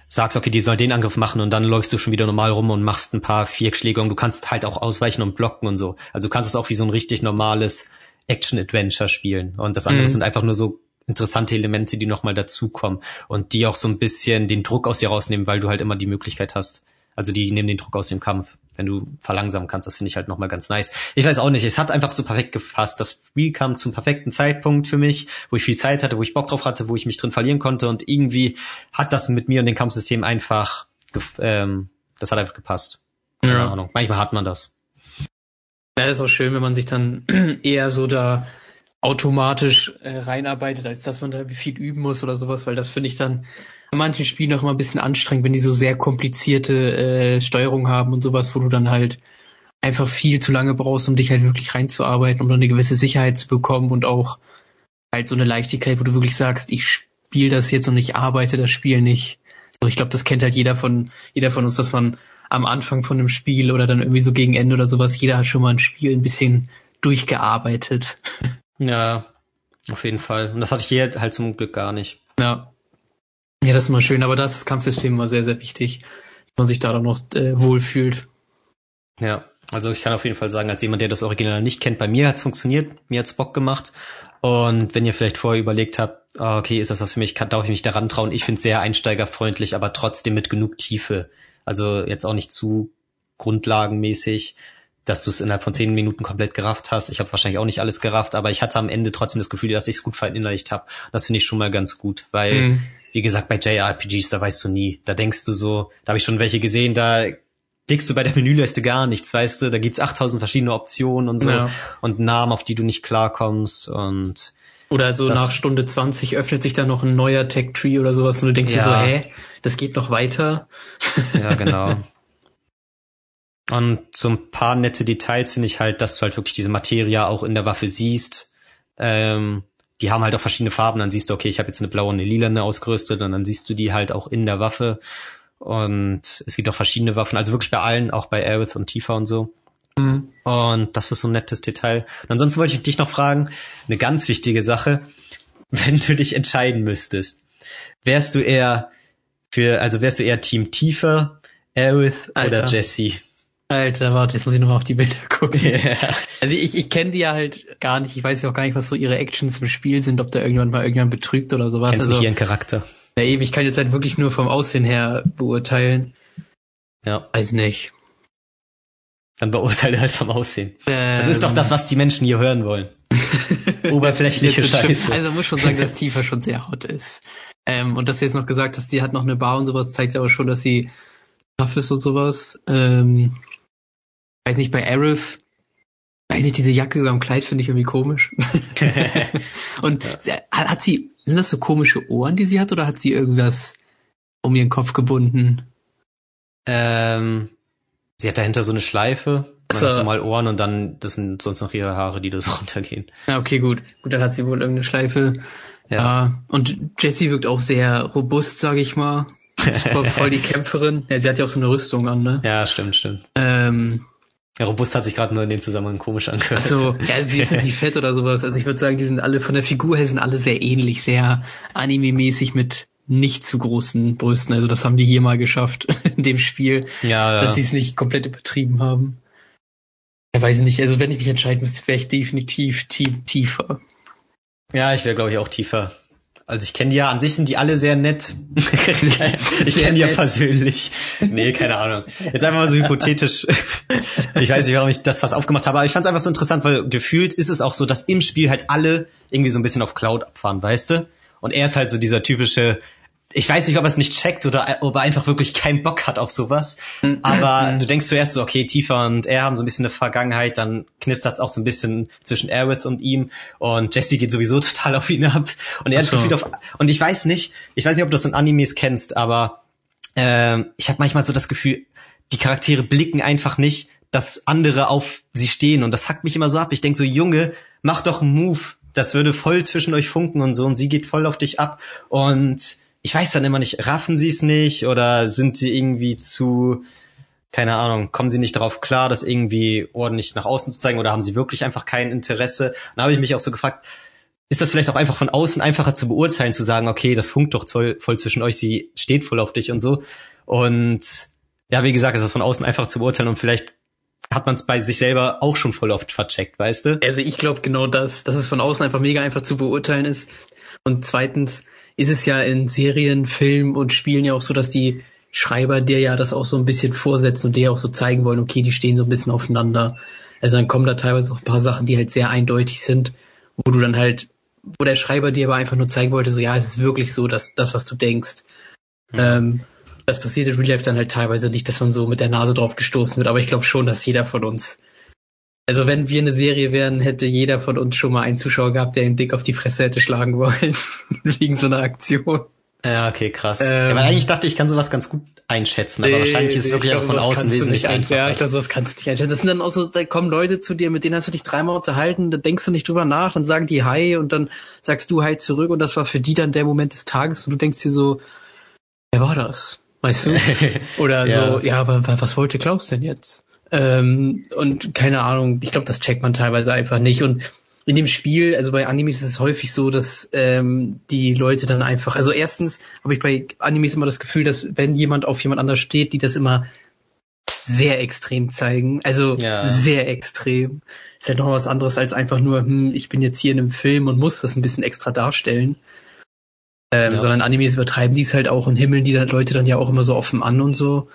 sagst, okay, die sollen den Angriff machen und dann läufst du schon wieder normal rum und machst ein paar Viereckschläge und du kannst halt auch ausweichen und blocken und so. Also du kannst es auch wie so ein richtig normales Action-Adventure spielen. Und das andere mhm. sind einfach nur so interessante Elemente, die nochmal dazukommen und die auch so ein bisschen den Druck aus dir rausnehmen, weil du halt immer die Möglichkeit hast. Also die nehmen den Druck aus dem Kampf, wenn du verlangsamen kannst. Das finde ich halt nochmal ganz nice. Ich weiß auch nicht, es hat einfach so perfekt gepasst. Das Spiel kam zum perfekten Zeitpunkt für mich, wo ich viel Zeit hatte, wo ich Bock drauf hatte, wo ich mich drin verlieren konnte und irgendwie hat das mit mir und dem Kampfsystem einfach, ähm, das hat einfach gepasst. Keine ja. Ahnung. Manchmal hat man das. Ja, ist auch schön, wenn man sich dann eher so da automatisch äh, reinarbeitet, als dass man da viel üben muss oder sowas, weil das finde ich dann in manchen Spielen auch immer ein bisschen anstrengend, wenn die so sehr komplizierte äh, Steuerung haben und sowas, wo du dann halt einfach viel zu lange brauchst, um dich halt wirklich reinzuarbeiten, um dann eine gewisse Sicherheit zu bekommen und auch halt so eine Leichtigkeit, wo du wirklich sagst, ich spiele das jetzt und ich arbeite das Spiel nicht. So, ich glaube, das kennt halt jeder von jeder von uns, dass man am Anfang von einem Spiel oder dann irgendwie so gegen Ende oder sowas, jeder hat schon mal ein Spiel ein bisschen durchgearbeitet. Ja, auf jeden Fall. Und das hatte ich hier halt zum Glück gar nicht. Ja. Ja, das ist immer schön, aber das, das Kampfsystem war sehr, sehr wichtig, dass man sich da dann noch äh, wohlfühlt. Ja, also ich kann auf jeden Fall sagen, als jemand, der das Original nicht kennt, bei mir hat's funktioniert, mir hat's Bock gemacht. Und wenn ihr vielleicht vorher überlegt habt, ah, okay, ist das was für mich, kann, darf ich mich daran trauen? Ich finde es sehr einsteigerfreundlich, aber trotzdem mit genug Tiefe. Also jetzt auch nicht zu grundlagenmäßig, dass du es innerhalb von zehn Minuten komplett gerafft hast. Ich habe wahrscheinlich auch nicht alles gerafft, aber ich hatte am Ende trotzdem das Gefühl, dass ich es gut verinnerlicht habe. Das finde ich schon mal ganz gut, weil, mhm. Wie gesagt, bei JRPGs, da weißt du nie. Da denkst du so, da habe ich schon welche gesehen, da klickst du bei der Menüleiste gar nichts, weißt du? Da gibt's 8000 verschiedene Optionen und so ja. und Namen, auf die du nicht klarkommst und oder so nach Stunde 20 öffnet sich da noch ein neuer Tech-Tree oder sowas und du denkst ja. dir so, hä, das geht noch weiter. Ja, genau. Und so ein paar nette Details finde ich halt, dass du halt wirklich diese Materie auch in der Waffe siehst. Ähm, die haben halt auch verschiedene Farben. Dann siehst du, okay, ich habe jetzt eine blaue und eine lilane ausgerüstet und dann siehst du die halt auch in der Waffe. Und es gibt auch verschiedene Waffen, also wirklich bei allen, auch bei Aerith und Tifa und so. Mhm. Und das ist so ein nettes Detail. Und ansonsten wollte ich dich noch fragen, eine ganz wichtige Sache, wenn du dich entscheiden müsstest, wärst du eher für, also wärst du eher Team Tiefer, Aerith oder Jesse? Alter, warte, jetzt muss ich nochmal auf die Bilder gucken. Yeah. Also ich, ich kenne die ja halt gar nicht. Ich weiß ja auch gar nicht, was so ihre Actions im Spiel sind, ob da irgendwann mal irgendjemand betrügt oder sowas. Kennst also, nicht ihren Charakter. Ja eben, ich kann jetzt halt wirklich nur vom Aussehen her beurteilen. Ja. Weiß nicht. Dann beurteile halt vom Aussehen. Ähm, das ist doch das, was die Menschen hier hören wollen. Oberflächliche Scheiße. Also muss schon sagen, dass Tifa schon sehr hot ist. Ähm, und dass du jetzt noch gesagt hast, sie hat noch eine Bar und sowas, zeigt ja auch schon, dass sie tough ist und sowas. Ähm, weiß nicht, bei Arif, weiß nicht, diese Jacke über dem Kleid finde ich irgendwie komisch. und ja. hat sie, sind das so komische Ohren, die sie hat, oder hat sie irgendwas um ihren Kopf gebunden? Ähm, sie hat dahinter so eine Schleife. Man so. hat so mal Ohren und dann, das sind sonst noch ihre Haare, die da so runtergehen. Ja, okay, gut. Gut, dann hat sie wohl irgendeine Schleife. Ja. Uh, und Jessie wirkt auch sehr robust, sage ich mal. voll die Kämpferin. Ja, sie hat ja auch so eine Rüstung an, ne? Ja, stimmt, stimmt. Ähm, ja, robust hat sich gerade nur in den Zusammenhang komisch angehört. Also, ja, sie sind nicht fett oder sowas. Also ich würde sagen, die sind alle von der Figur her sind alle sehr ähnlich, sehr anime-mäßig mit nicht zu großen Brüsten. Also das haben die hier mal geschafft in dem Spiel, ja, ja. dass sie es nicht komplett übertrieben haben. Ja, weiß ich nicht. Also wenn ich mich entscheiden müsste, wäre ich definitiv Team tiefer. Ja, ich wäre glaube ich auch tiefer. Also ich kenne die ja, an sich sind die alle sehr nett. ich kenne die ja persönlich. Nee, keine Ahnung. Jetzt einfach mal so hypothetisch. ich weiß nicht, warum ich das fast aufgemacht habe, aber ich fand es einfach so interessant, weil gefühlt ist es auch so, dass im Spiel halt alle irgendwie so ein bisschen auf Cloud abfahren, weißt du? Und er ist halt so dieser typische ich weiß nicht, ob er es nicht checkt oder ob er einfach wirklich keinen Bock hat auf sowas. Mhm. Aber mhm. du denkst zuerst so, okay, Tifa und er haben so ein bisschen eine Vergangenheit, dann knistert es auch so ein bisschen zwischen Aerith und ihm und Jesse geht sowieso total auf ihn ab und er hat gefühlt auf und ich weiß nicht, ich weiß nicht, ob du das in Animes kennst, aber ähm, ich habe manchmal so das Gefühl, die Charaktere blicken einfach nicht, dass andere auf sie stehen und das hackt mich immer so ab. Ich denk so, Junge, mach doch einen Move, das würde voll zwischen euch funken und so und sie geht voll auf dich ab und ich weiß dann immer nicht, raffen sie es nicht oder sind sie irgendwie zu, keine Ahnung, kommen sie nicht darauf klar, das irgendwie ordentlich nach außen zu zeigen oder haben sie wirklich einfach kein Interesse? dann habe ich mich auch so gefragt, ist das vielleicht auch einfach von außen einfacher zu beurteilen, zu sagen, okay, das funkt doch voll, voll zwischen euch, sie steht voll auf dich und so. Und ja, wie gesagt, ist das von außen einfach zu beurteilen und vielleicht hat man es bei sich selber auch schon voll oft vercheckt, weißt du? Also ich glaube genau das, dass es von außen einfach mega einfach zu beurteilen ist. Und zweitens, ist es ja in Serien, Filmen und Spielen ja auch so, dass die Schreiber dir ja das auch so ein bisschen vorsetzen und dir auch so zeigen wollen, okay, die stehen so ein bisschen aufeinander. Also dann kommen da teilweise auch ein paar Sachen, die halt sehr eindeutig sind, wo du dann halt, wo der Schreiber dir aber einfach nur zeigen wollte, so ja, es ist wirklich so, dass das, was du denkst. Mhm. Ähm, das passiert in Real Life dann halt teilweise nicht, dass man so mit der Nase drauf gestoßen wird, aber ich glaube schon, dass jeder von uns also wenn wir eine Serie wären, hätte jeder von uns schon mal einen Zuschauer gehabt, der ihn dick auf die Fresse hätte schlagen wollen. Wegen so einer Aktion. Ja, okay, krass. Ähm, ja, weil eigentlich dachte ich, ich kann sowas ganz gut einschätzen, aber nee, wahrscheinlich ist es wirklich auch von außen wesentlich einfacher. Ja, ich glaube, sowas kannst du nicht einschätzen. Das sind dann auch so, da kommen Leute zu dir, mit denen hast du dich dreimal unterhalten, da denkst du nicht drüber nach, dann sagen die Hi und dann sagst du Hi zurück und das war für die dann der Moment des Tages und du denkst dir so, wer war das? Weißt du? Oder ja. so, ja, aber was wollte Klaus denn jetzt? Ähm, und keine Ahnung, ich glaube, das checkt man teilweise einfach nicht. Und in dem Spiel, also bei Animes ist es häufig so, dass ähm, die Leute dann einfach, also erstens habe ich bei Animes immer das Gefühl, dass wenn jemand auf jemand anders steht, die das immer sehr extrem zeigen, also ja. sehr extrem. Ist halt noch was anderes als einfach nur, hm, ich bin jetzt hier in einem Film und muss das ein bisschen extra darstellen. Ähm, ja. Sondern Animes übertreiben dies halt auch und himmeln die Leute dann ja auch immer so offen an und so.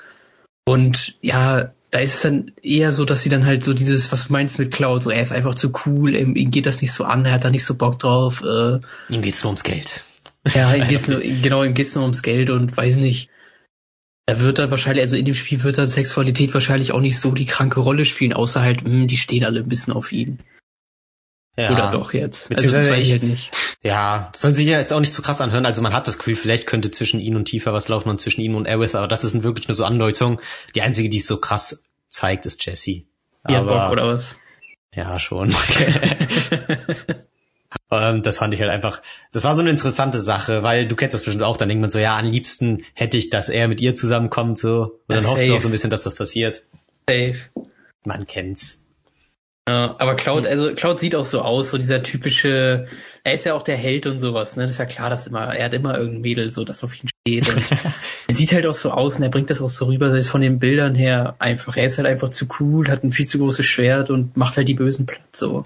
Und ja, da ist es dann eher so, dass sie dann halt so dieses, was du meinst mit Cloud, so er ist einfach zu cool, ihm, ihm geht das nicht so an, er hat da nicht so Bock drauf. Äh, ihm geht's nur ums Geld. Ja, ihm geht's nur, genau, ihm geht's nur ums Geld und weiß nicht. Da wird dann wahrscheinlich, also in dem Spiel wird dann Sexualität wahrscheinlich auch nicht so die kranke Rolle spielen, außer halt, mh, hm, die stehen alle ein bisschen auf ihn. Ja. Oder doch jetzt. Beziehungsweise also das weiß ich halt nicht. Ja, soll sich ja jetzt auch nicht zu so krass anhören. Also man hat das Gefühl, vielleicht könnte zwischen ihnen und Tifa was laufen und zwischen ihm und Aerith, aber das ist wirklich nur so Andeutung. Die einzige, die es so krass zeigt, ist Jessie. Ja, aber, Bock oder was? Ja, schon. Und das fand ich halt einfach, das war so eine interessante Sache, weil du kennst das bestimmt auch, dann denkt man so, ja, am liebsten hätte ich, dass er mit ihr zusammenkommt, so. Und dann ja, hoffst du auch so ein bisschen, dass das passiert. Safe. Man kennt's. Ja, aber Cloud, also Cloud sieht auch so aus, so dieser typische, er ist ja auch der Held und sowas, ne? Das ist ja klar, dass immer, er hat immer irgendein Mädel, so das auf ihn steht. Und er sieht halt auch so aus und er bringt das auch so rüber, sei es von den Bildern her einfach. Er ist halt einfach zu cool, hat ein viel zu großes Schwert und macht halt die Bösen platt so.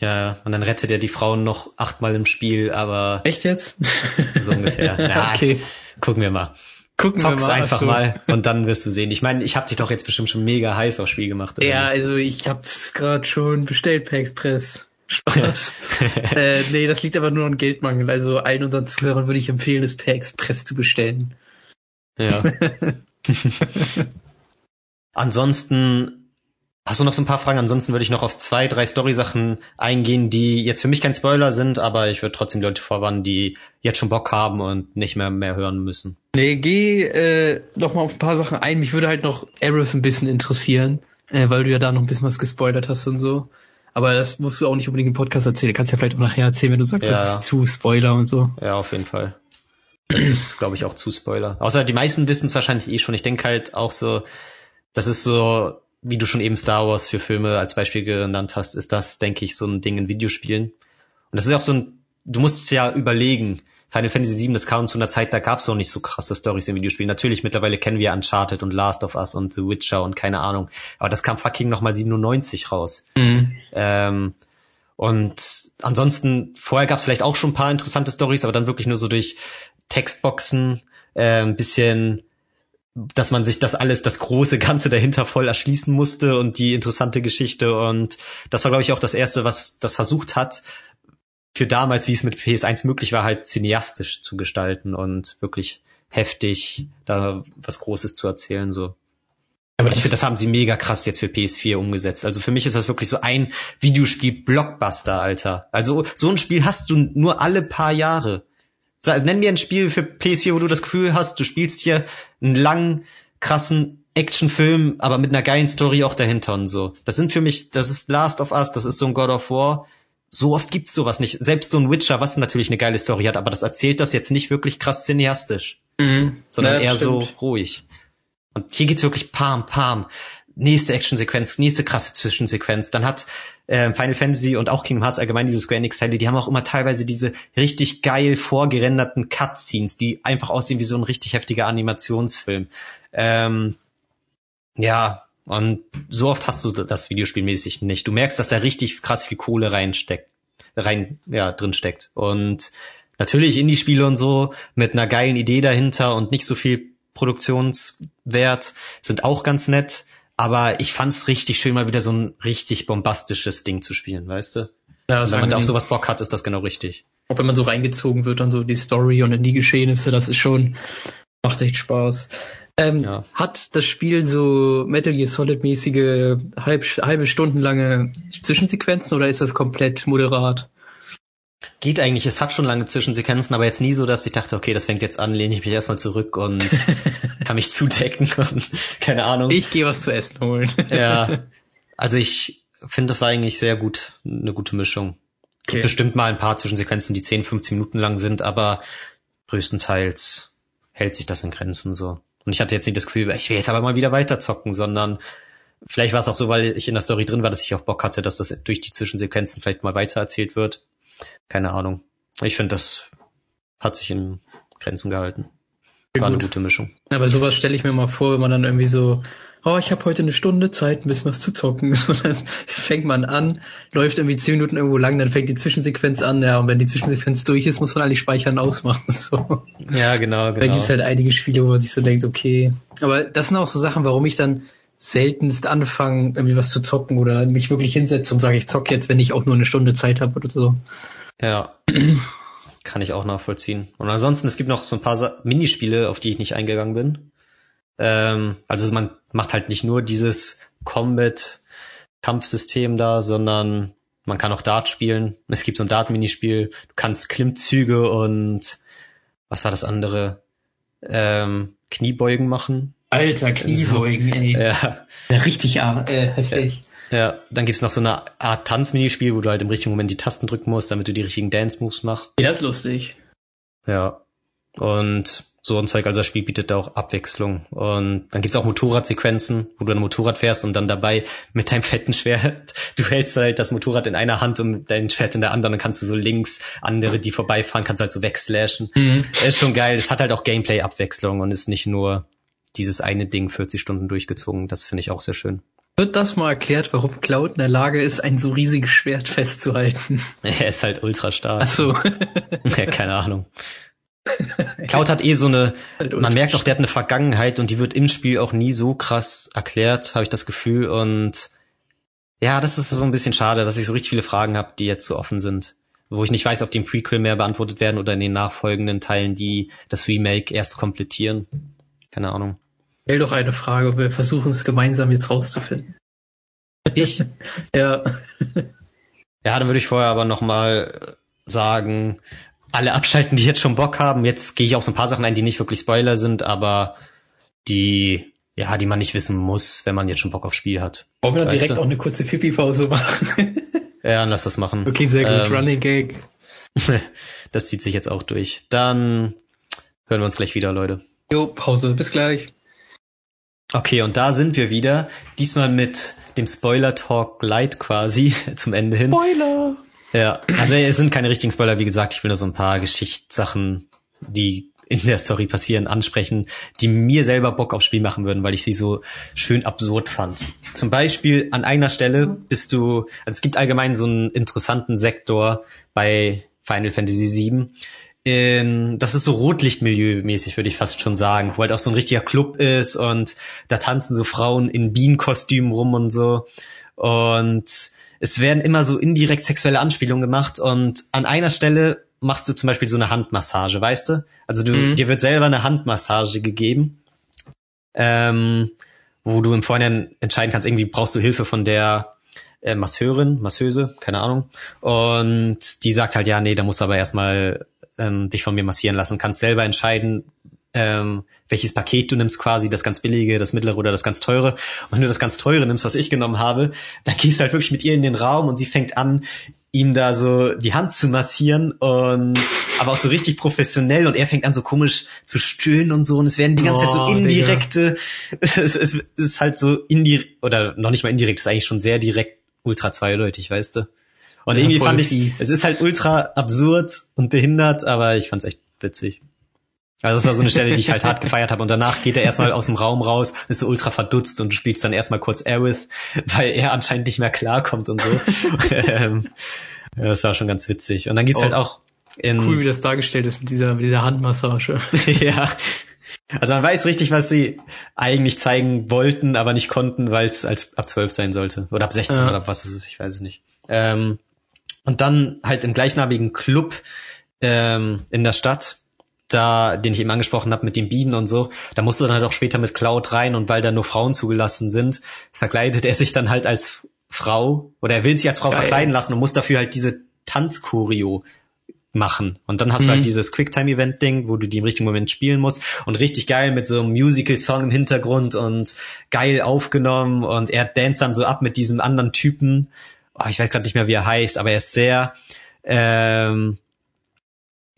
Ja, und dann rettet er die Frauen noch achtmal im Spiel, aber. Echt jetzt? So ungefähr. Ja, okay. Gucken wir mal. Gucken Tox wir mal. einfach so. mal und dann wirst du sehen. Ich meine, ich habe dich doch jetzt bestimmt schon mega heiß aufs Spiel gemacht. Oder Ja, also ich hab's gerade schon bestellt per Express. Spaß. äh, nee, das liegt aber nur an Geldmangel. Also allen unseren Zuhörern würde ich empfehlen, es per Express zu bestellen. Ja. Ansonsten hast du noch so ein paar Fragen. Ansonsten würde ich noch auf zwei, drei Story-Sachen eingehen, die jetzt für mich kein Spoiler sind, aber ich würde trotzdem Leute vorwarnen, die jetzt schon Bock haben und nicht mehr mehr hören müssen. Nee, geh äh, noch mal auf ein paar Sachen ein. Mich würde halt noch Aerith ein bisschen interessieren, äh, weil du ja da noch ein bisschen was gespoilert hast und so. Aber das musst du auch nicht unbedingt im Podcast erzählen. Du kannst ja vielleicht auch nachher erzählen, wenn du sagst, Ja. das ist zu Spoiler und so. Ja, auf jeden Fall. Das ist, glaube ich, auch zu Spoiler. Außer die meisten wissen es wahrscheinlich eh schon. Ich denke halt auch so, das ist so, wie du schon eben Star Wars für Filme als Beispiel genannt hast, ist das, denke ich, so ein Ding in Videospielen. Und das ist auch so ein, du musst ja überlegen, Final Fantasy VII, das kam zu einer Zeit, da gab es noch nicht so krasse Stories in Videospielen. Natürlich, mittlerweile kennen wir Uncharted und Last of Us und The Witcher und keine Ahnung. Aber das kam fucking nochmal 97 raus. Mhm. Ähm, und ansonsten, vorher gab es vielleicht auch schon ein paar interessante Stories, aber dann wirklich nur so durch Textboxen, äh, ein bisschen, dass man sich das alles, das große Ganze dahinter voll erschließen musste und die interessante Geschichte. Und das war, glaube ich, auch das Erste, was das versucht hat, für damals, wie es mit PS1 möglich war, halt cineastisch zu gestalten und wirklich heftig da was Großes zu erzählen, so. Aber Ich finde, das haben sie mega krass jetzt für PS4 umgesetzt. Also für mich ist das wirklich so ein Videospiel-Blockbuster, Alter. Also so ein Spiel hast du nur alle paar Jahre. Nenn mir ein Spiel für PS4, wo du das Gefühl hast, du spielst hier einen langen, krassen Actionfilm, aber mit einer geilen Story auch dahinter und so. Das sind für mich, das ist Last of Us, das ist so ein God of War. So oft gibt's sowas nicht. Selbst so ein Witcher, was natürlich eine geile Story hat, aber das erzählt das jetzt nicht wirklich krass cineastisch Mhm. sondern Ja, eher so stimmt. ruhig. Und hier geht's wirklich pam, pam. Nächste Actionsequenz, nächste krasse Zwischensequenz. Dann hat äh, Final Fantasy und auch Kingdom Hearts allgemein diese Square Enix Teile, die haben auch immer teilweise diese richtig geil vorgerenderten Cutscenes, die einfach aussehen wie so ein richtig heftiger Animationsfilm. Ähm, ja, und so oft hast du das Videospielmäßig nicht. Du merkst, dass da richtig krass viel Kohle reinsteckt, rein, ja, drin steckt. Und natürlich Indie-Spiele und so mit einer geilen Idee dahinter und nicht so viel Produktionswert sind auch ganz nett. Aber ich fand's richtig schön, mal wieder so ein richtig bombastisches Ding zu spielen, weißt du? Ja, Und wenn man da auf sowas Bock hat, ist das genau richtig. Auch wenn man so reingezogen wird, dann so die Story und in die Geschehnisse, das ist schon, macht echt Spaß. Ähm, Ja. Hat das Spiel so Metal Gear Solid mäßige halb, halbe Stunden lange Zwischensequenzen oder ist das komplett moderat? Geht eigentlich, es hat schon lange Zwischensequenzen, aber jetzt nie so, dass ich dachte, okay, das fängt jetzt an, lehne ich mich erstmal zurück und kann mich zudecken und keine Ahnung. Ich gehe was zu essen holen. Ja, also ich finde, das war eigentlich sehr gut, eine gute Mischung. Okay. Gibt bestimmt mal ein paar Zwischensequenzen, die 10, 15 Minuten lang sind, aber größtenteils hält sich das in Grenzen so. Und ich hatte jetzt nicht das Gefühl, ich will jetzt aber mal wieder weiterzocken, sondern vielleicht war es auch so, weil ich in der Story drin war, dass ich auch Bock hatte, dass das durch die Zwischensequenzen vielleicht mal weitererzählt wird. Keine Ahnung. Ich finde, das hat sich in Grenzen gehalten. War eine gut. gute Mischung. Aber sowas stelle ich mir mal vor, wenn man dann irgendwie so, oh, ich habe heute eine Stunde Zeit, ein bisschen was zu zocken. Und dann fängt man an, läuft irgendwie zehn Minuten irgendwo lang, dann fängt die Zwischensequenz an, ja, und wenn die Zwischensequenz durch ist, muss man eigentlich speichern ausmachen. So. Ja, genau, Da genau. gibt es halt einige Spiele, wo man sich so denkt, okay. Aber das sind auch so Sachen, warum ich dann seltenst anfange, irgendwie was zu zocken oder mich wirklich hinsetze und sage, ich zocke jetzt, wenn ich auch nur eine Stunde Zeit habe oder so. Ja. Kann ich auch nachvollziehen. Und ansonsten, es gibt noch so ein paar Sa Minispiele, auf die ich nicht eingegangen bin. Ähm, also man macht halt nicht nur dieses Combat-Kampfsystem da, sondern man kann auch Dart spielen. Es gibt so ein Dart-Minispiel. Du kannst Klimmzüge und was war das andere? Ähm, Kniebeugen machen. Alter, Kniebeugen, ey. Ja. Ja, richtig ah, äh, heftig. Ja, dann gibt's noch so eine Art Tanzminispiel, wo du halt im richtigen Moment die Tasten drücken musst, damit du die richtigen Dance-Moves machst. Ja, das ist lustig. Ja. Und so ein Zeug. Also das Spiel bietet da auch Abwechslung. Und dann gibt's auch Motorradsequenzen, wo du ein Motorrad fährst und dann dabei mit deinem fetten Schwert, du hältst halt das Motorrad in einer Hand und dein Schwert in der anderen, dann kannst du so links andere, die vorbeifahren, kannst halt so wegslashen. Mhm. Ist schon geil. Es hat halt auch Gameplay-Abwechslung und ist nicht nur dieses eine Ding 40 Stunden durchgezogen. Das finde ich auch sehr schön. Wird das mal erklärt, warum Cloud in der Lage ist, ein so riesiges Schwert festzuhalten? Er ist halt ultra stark. Ach so. ja, keine Ahnung. Cloud hat eh so eine, man merkt auch, der hat eine Vergangenheit und die wird im Spiel auch nie so krass erklärt, habe ich das Gefühl. Und ja, das ist so ein bisschen schade, dass ich so richtig viele Fragen habe, die jetzt so offen sind. Wo ich nicht weiß, ob die im Prequel mehr beantwortet werden oder in den nachfolgenden Teilen, die das Remake erst komplettieren. Keine Ahnung. Stell doch eine Frage, wir versuchen es gemeinsam jetzt rauszufinden. Ich? ja. Ja, dann würde ich vorher aber nochmal sagen, alle abschalten, die jetzt schon Bock haben. Jetzt gehe ich auf so ein paar Sachen ein, die nicht wirklich Spoiler sind, aber die, ja, die man nicht wissen muss, wenn man jetzt schon Bock aufs Spiel hat. Wollen wir dann direkt du? auch eine kurze Pipi-Pause machen? ja, dann lass das machen. Okay, sehr gut. Ähm, Running Gag. das zieht sich jetzt auch durch. Dann hören wir uns gleich wieder, Leute. Jo, Pause. Bis gleich. Okay, und da sind wir wieder. Diesmal mit dem Spoiler-Talk Light quasi zum Ende hin. Spoiler! Ja, also es sind keine richtigen Spoiler, wie gesagt, ich will nur so ein paar Geschichtssachen, die in der Story passieren, ansprechen, die mir selber Bock aufs Spiel machen würden, weil ich sie so schön absurd fand. Zum Beispiel an einer Stelle bist du, also es gibt allgemein so einen interessanten Sektor bei Final Fantasy VII. In, das ist so Rotlichtmilieu-mäßig, würde ich fast schon sagen, wo halt auch so ein richtiger Club ist und da tanzen so Frauen in Bienenkostümen rum und so. Und es werden immer so indirekt sexuelle Anspielungen gemacht und an einer Stelle machst du zum Beispiel so eine Handmassage, weißt du? Also du, mhm. dir wird selber eine Handmassage gegeben, ähm, wo du im Vorhinein entscheiden kannst, irgendwie brauchst du Hilfe von der äh, Masseurin, Masseuse, keine Ahnung. Und die sagt halt, ja, nee, da musst du aber erstmal ähm, dich von mir massieren lassen, kannst selber entscheiden, ähm, welches Paket du nimmst quasi, das ganz billige, das mittlere oder das ganz teure. Und wenn du das ganz teure nimmst, was ich genommen habe, dann gehst du halt wirklich mit ihr in den Raum und sie fängt an, ihm da so die Hand zu massieren und aber auch so richtig professionell und er fängt an so komisch zu stöhnen und so und es werden die ganze oh, Zeit so oh, indirekte, es, es, es, ist halt so indirekt oder noch nicht mal indirekt, ist eigentlich schon sehr direkt ultra zweideutig, weißt du. Und ja, irgendwie fand ich, es ist halt ultra absurd und behindert, aber ich fand's echt witzig. Also das war so eine Stelle, die ich halt hart gefeiert habe. Und danach geht er erstmal aus dem Raum raus, ist so ultra verdutzt und du spielst dann erstmal kurz Aerith, weil er anscheinend nicht mehr klarkommt und so. Ähm, das war schon ganz witzig. Und dann geht's halt oh, halt auch in. Cool, wie das dargestellt ist mit dieser, mit dieser Handmassage. ja. Also man weiß richtig, was sie eigentlich zeigen wollten, aber nicht konnten, weil es als ab 12 sein sollte. Oder ab 16 ja. oder was ist es, ich weiß es nicht. Ähm, und dann halt im gleichnamigen Club ähm, in der Stadt da, den ich eben angesprochen habe mit den Bienen und so, da musst du dann halt auch später mit Cloud rein und weil da nur Frauen zugelassen sind, verkleidet er sich dann halt als Frau oder er will sich als Frau Geil. verkleiden lassen und muss dafür halt diese Tanzkurio machen. Und dann hast mhm. du halt mhm. dieses Quicktime-Event-Ding, wo du die im richtigen Moment spielen musst. Und richtig geil mit so einem Musical-Song im Hintergrund und geil aufgenommen. Und er dance dann so ab mit diesem anderen Typen. Oh, ich weiß gerade nicht mehr, wie er heißt, aber er ist sehr, ähm,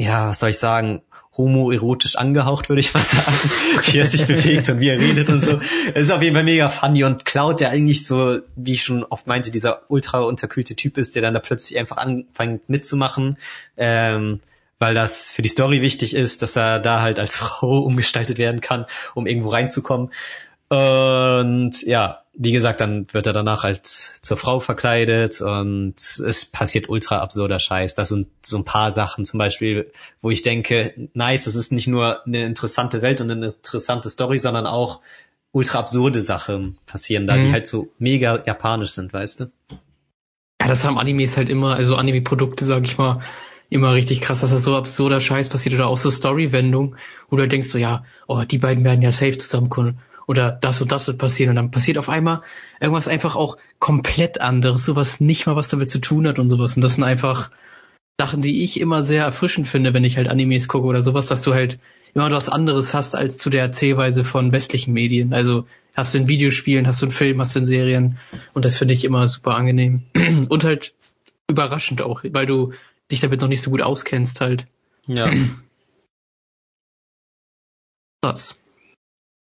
ja, was soll ich sagen, homoerotisch angehaucht, würde ich mal sagen, wie er sich bewegt und wie er redet und so. Es ist auf jeden Fall mega funny und Cloud, der eigentlich so, wie ich schon oft meinte, dieser ultra unterkühlte Typ ist, der dann da plötzlich einfach anfängt mitzumachen, ähm, weil das für die Story wichtig ist, dass er da halt als Frau umgestaltet werden kann, um irgendwo reinzukommen. Und ja, wie gesagt, dann wird er danach halt zur Frau verkleidet und es passiert ultra absurder Scheiß. Das sind so ein paar Sachen zum Beispiel, wo ich denke, nice, das ist nicht nur eine interessante Welt und eine interessante Story, sondern auch ultra absurde Sachen passieren da, mhm. die halt so mega japanisch sind, weißt du? Ja, das haben Animes halt immer, also Anime-Produkte, sag ich mal, immer richtig krass, dass das so absurder Scheiß passiert oder auch so Story-Wendung, wo du denkst so, ja, oh, die beiden werden ja safe zusammenkommen oder das und das wird passieren und dann passiert auf einmal irgendwas einfach auch komplett anderes, sowas nicht mal was damit zu tun hat und sowas. Und das sind einfach Sachen, die ich immer sehr erfrischend finde, wenn ich halt Animes gucke oder sowas, dass du halt immer was anderes hast als zu der Erzählweise von westlichen Medien. Also hast du in Videospielen, hast du in Filmen, hast du in Serien und das finde ich immer super angenehm. und halt überraschend auch, weil du dich damit noch nicht so gut auskennst halt. Ja. Krass.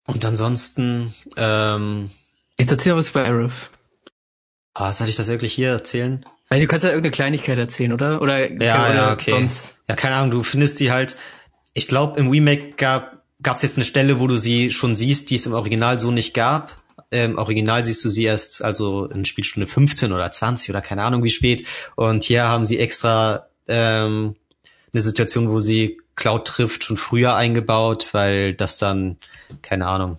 Und ansonsten, ähm, Jetzt erzähl mal was über Arif. ah, soll ich das wirklich hier erzählen? Also du kannst ja irgendeine Kleinigkeit erzählen, oder? Oder, Ja, oder ja, okay. sonst. Ja, keine Ahnung, du findest die halt, ich glaube, im Remake gab gab's jetzt eine Stelle, wo du sie schon siehst, die es im Original so nicht gab. Im Original siehst du sie erst, also in Spielstunde 15 oder 20 oder keine Ahnung wie spät. Und hier haben sie extra ähm, eine Situation, wo sie Cloud trifft, schon früher eingebaut, weil das dann, keine Ahnung,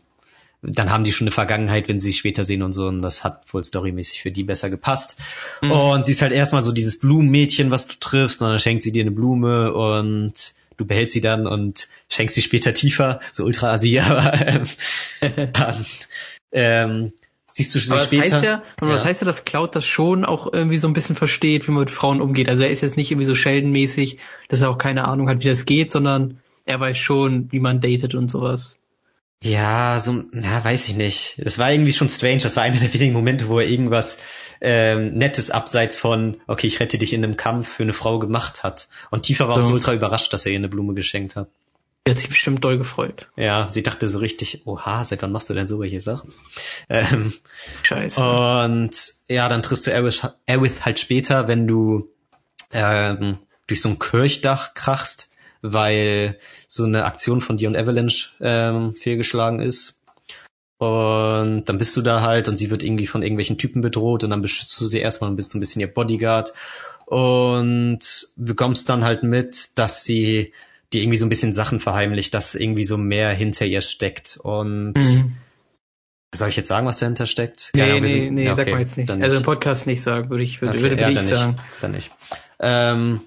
dann haben die schon eine Vergangenheit, wenn sie sich später sehen und so. Und das hat wohl storymäßig für die besser gepasst. Und sie ist halt erstmal so dieses Blumenmädchen, was du triffst, und dann schenkt sie dir eine Blume und du behältst sie dann und schenkst sie später tiefer, so ultra asi, aber ähm, dann ähm, siehst du sie Aber das später. heißt ja, und das Ja. heißt ja, dass Cloud das schon auch irgendwie so ein bisschen versteht, wie man mit Frauen umgeht. Also er ist jetzt nicht irgendwie so Sheldon-mäßig, dass er auch keine Ahnung hat, wie das geht, sondern er weiß schon, wie man datet und sowas. Ja, so, na, weiß ich nicht. Es war irgendwie schon strange. Das war einer der wenigen Momente, wo er irgendwas ähm, Nettes abseits von, okay, ich rette dich in einem Kampf für eine Frau gemacht hat. Und Tifa war auch So. so ultra überrascht, dass er ihr eine Blume geschenkt hat. Der hat sich bestimmt doll gefreut. Ja, sie dachte so richtig, oha, seit wann machst du denn so welche Sachen? Ähm, Scheiße. und ja, dann triffst du Aerith, Aerith halt später, wenn du ähm, durch so ein Kirchdach krachst, weil so eine Aktion von dir und Avalanche ähm, fehlgeschlagen ist. Und dann bist du da halt und sie wird irgendwie von irgendwelchen Typen bedroht und dann beschützt du sie erstmal und bist so ein bisschen ihr Bodyguard und bekommst dann halt mit, dass sie dir irgendwie so ein bisschen Sachen verheimlicht, dass irgendwie so mehr hinter ihr steckt. Und Mhm. soll ich jetzt sagen, was dahinter steckt? Nee, Ja, nee, sind- nee, ja, sag okay, mal jetzt nicht. Also im Podcast nicht sagen, würde ich, würde, Okay, würde, würde ja, ich dann sagen. Nicht, dann nicht. Ähm,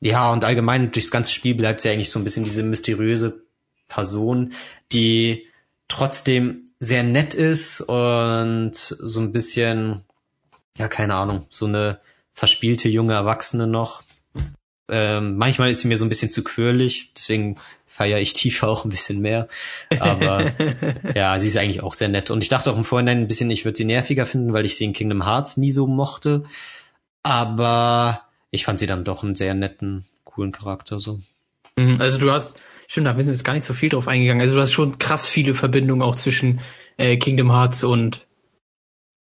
ja, und allgemein durchs ganze Spiel bleibt sie eigentlich so ein bisschen diese mysteriöse Person, die trotzdem sehr nett ist und so ein bisschen, ja, keine Ahnung, so eine verspielte junge Erwachsene noch. Ähm, manchmal ist sie mir so ein bisschen zu quirlig, deswegen feiere ich Tifa auch ein bisschen mehr. Aber ja, sie ist eigentlich auch sehr nett. Und ich dachte auch im Vorhinein ein bisschen, ich würde sie nerviger finden, weil ich sie in Kingdom Hearts nie so mochte. Aber ich fand sie dann doch einen sehr netten, coolen Charakter so. Mhm, Also du hast, stimmt, da sind wir jetzt gar nicht so viel drauf eingegangen. Also du hast schon krass viele Verbindungen auch zwischen äh, Kingdom Hearts und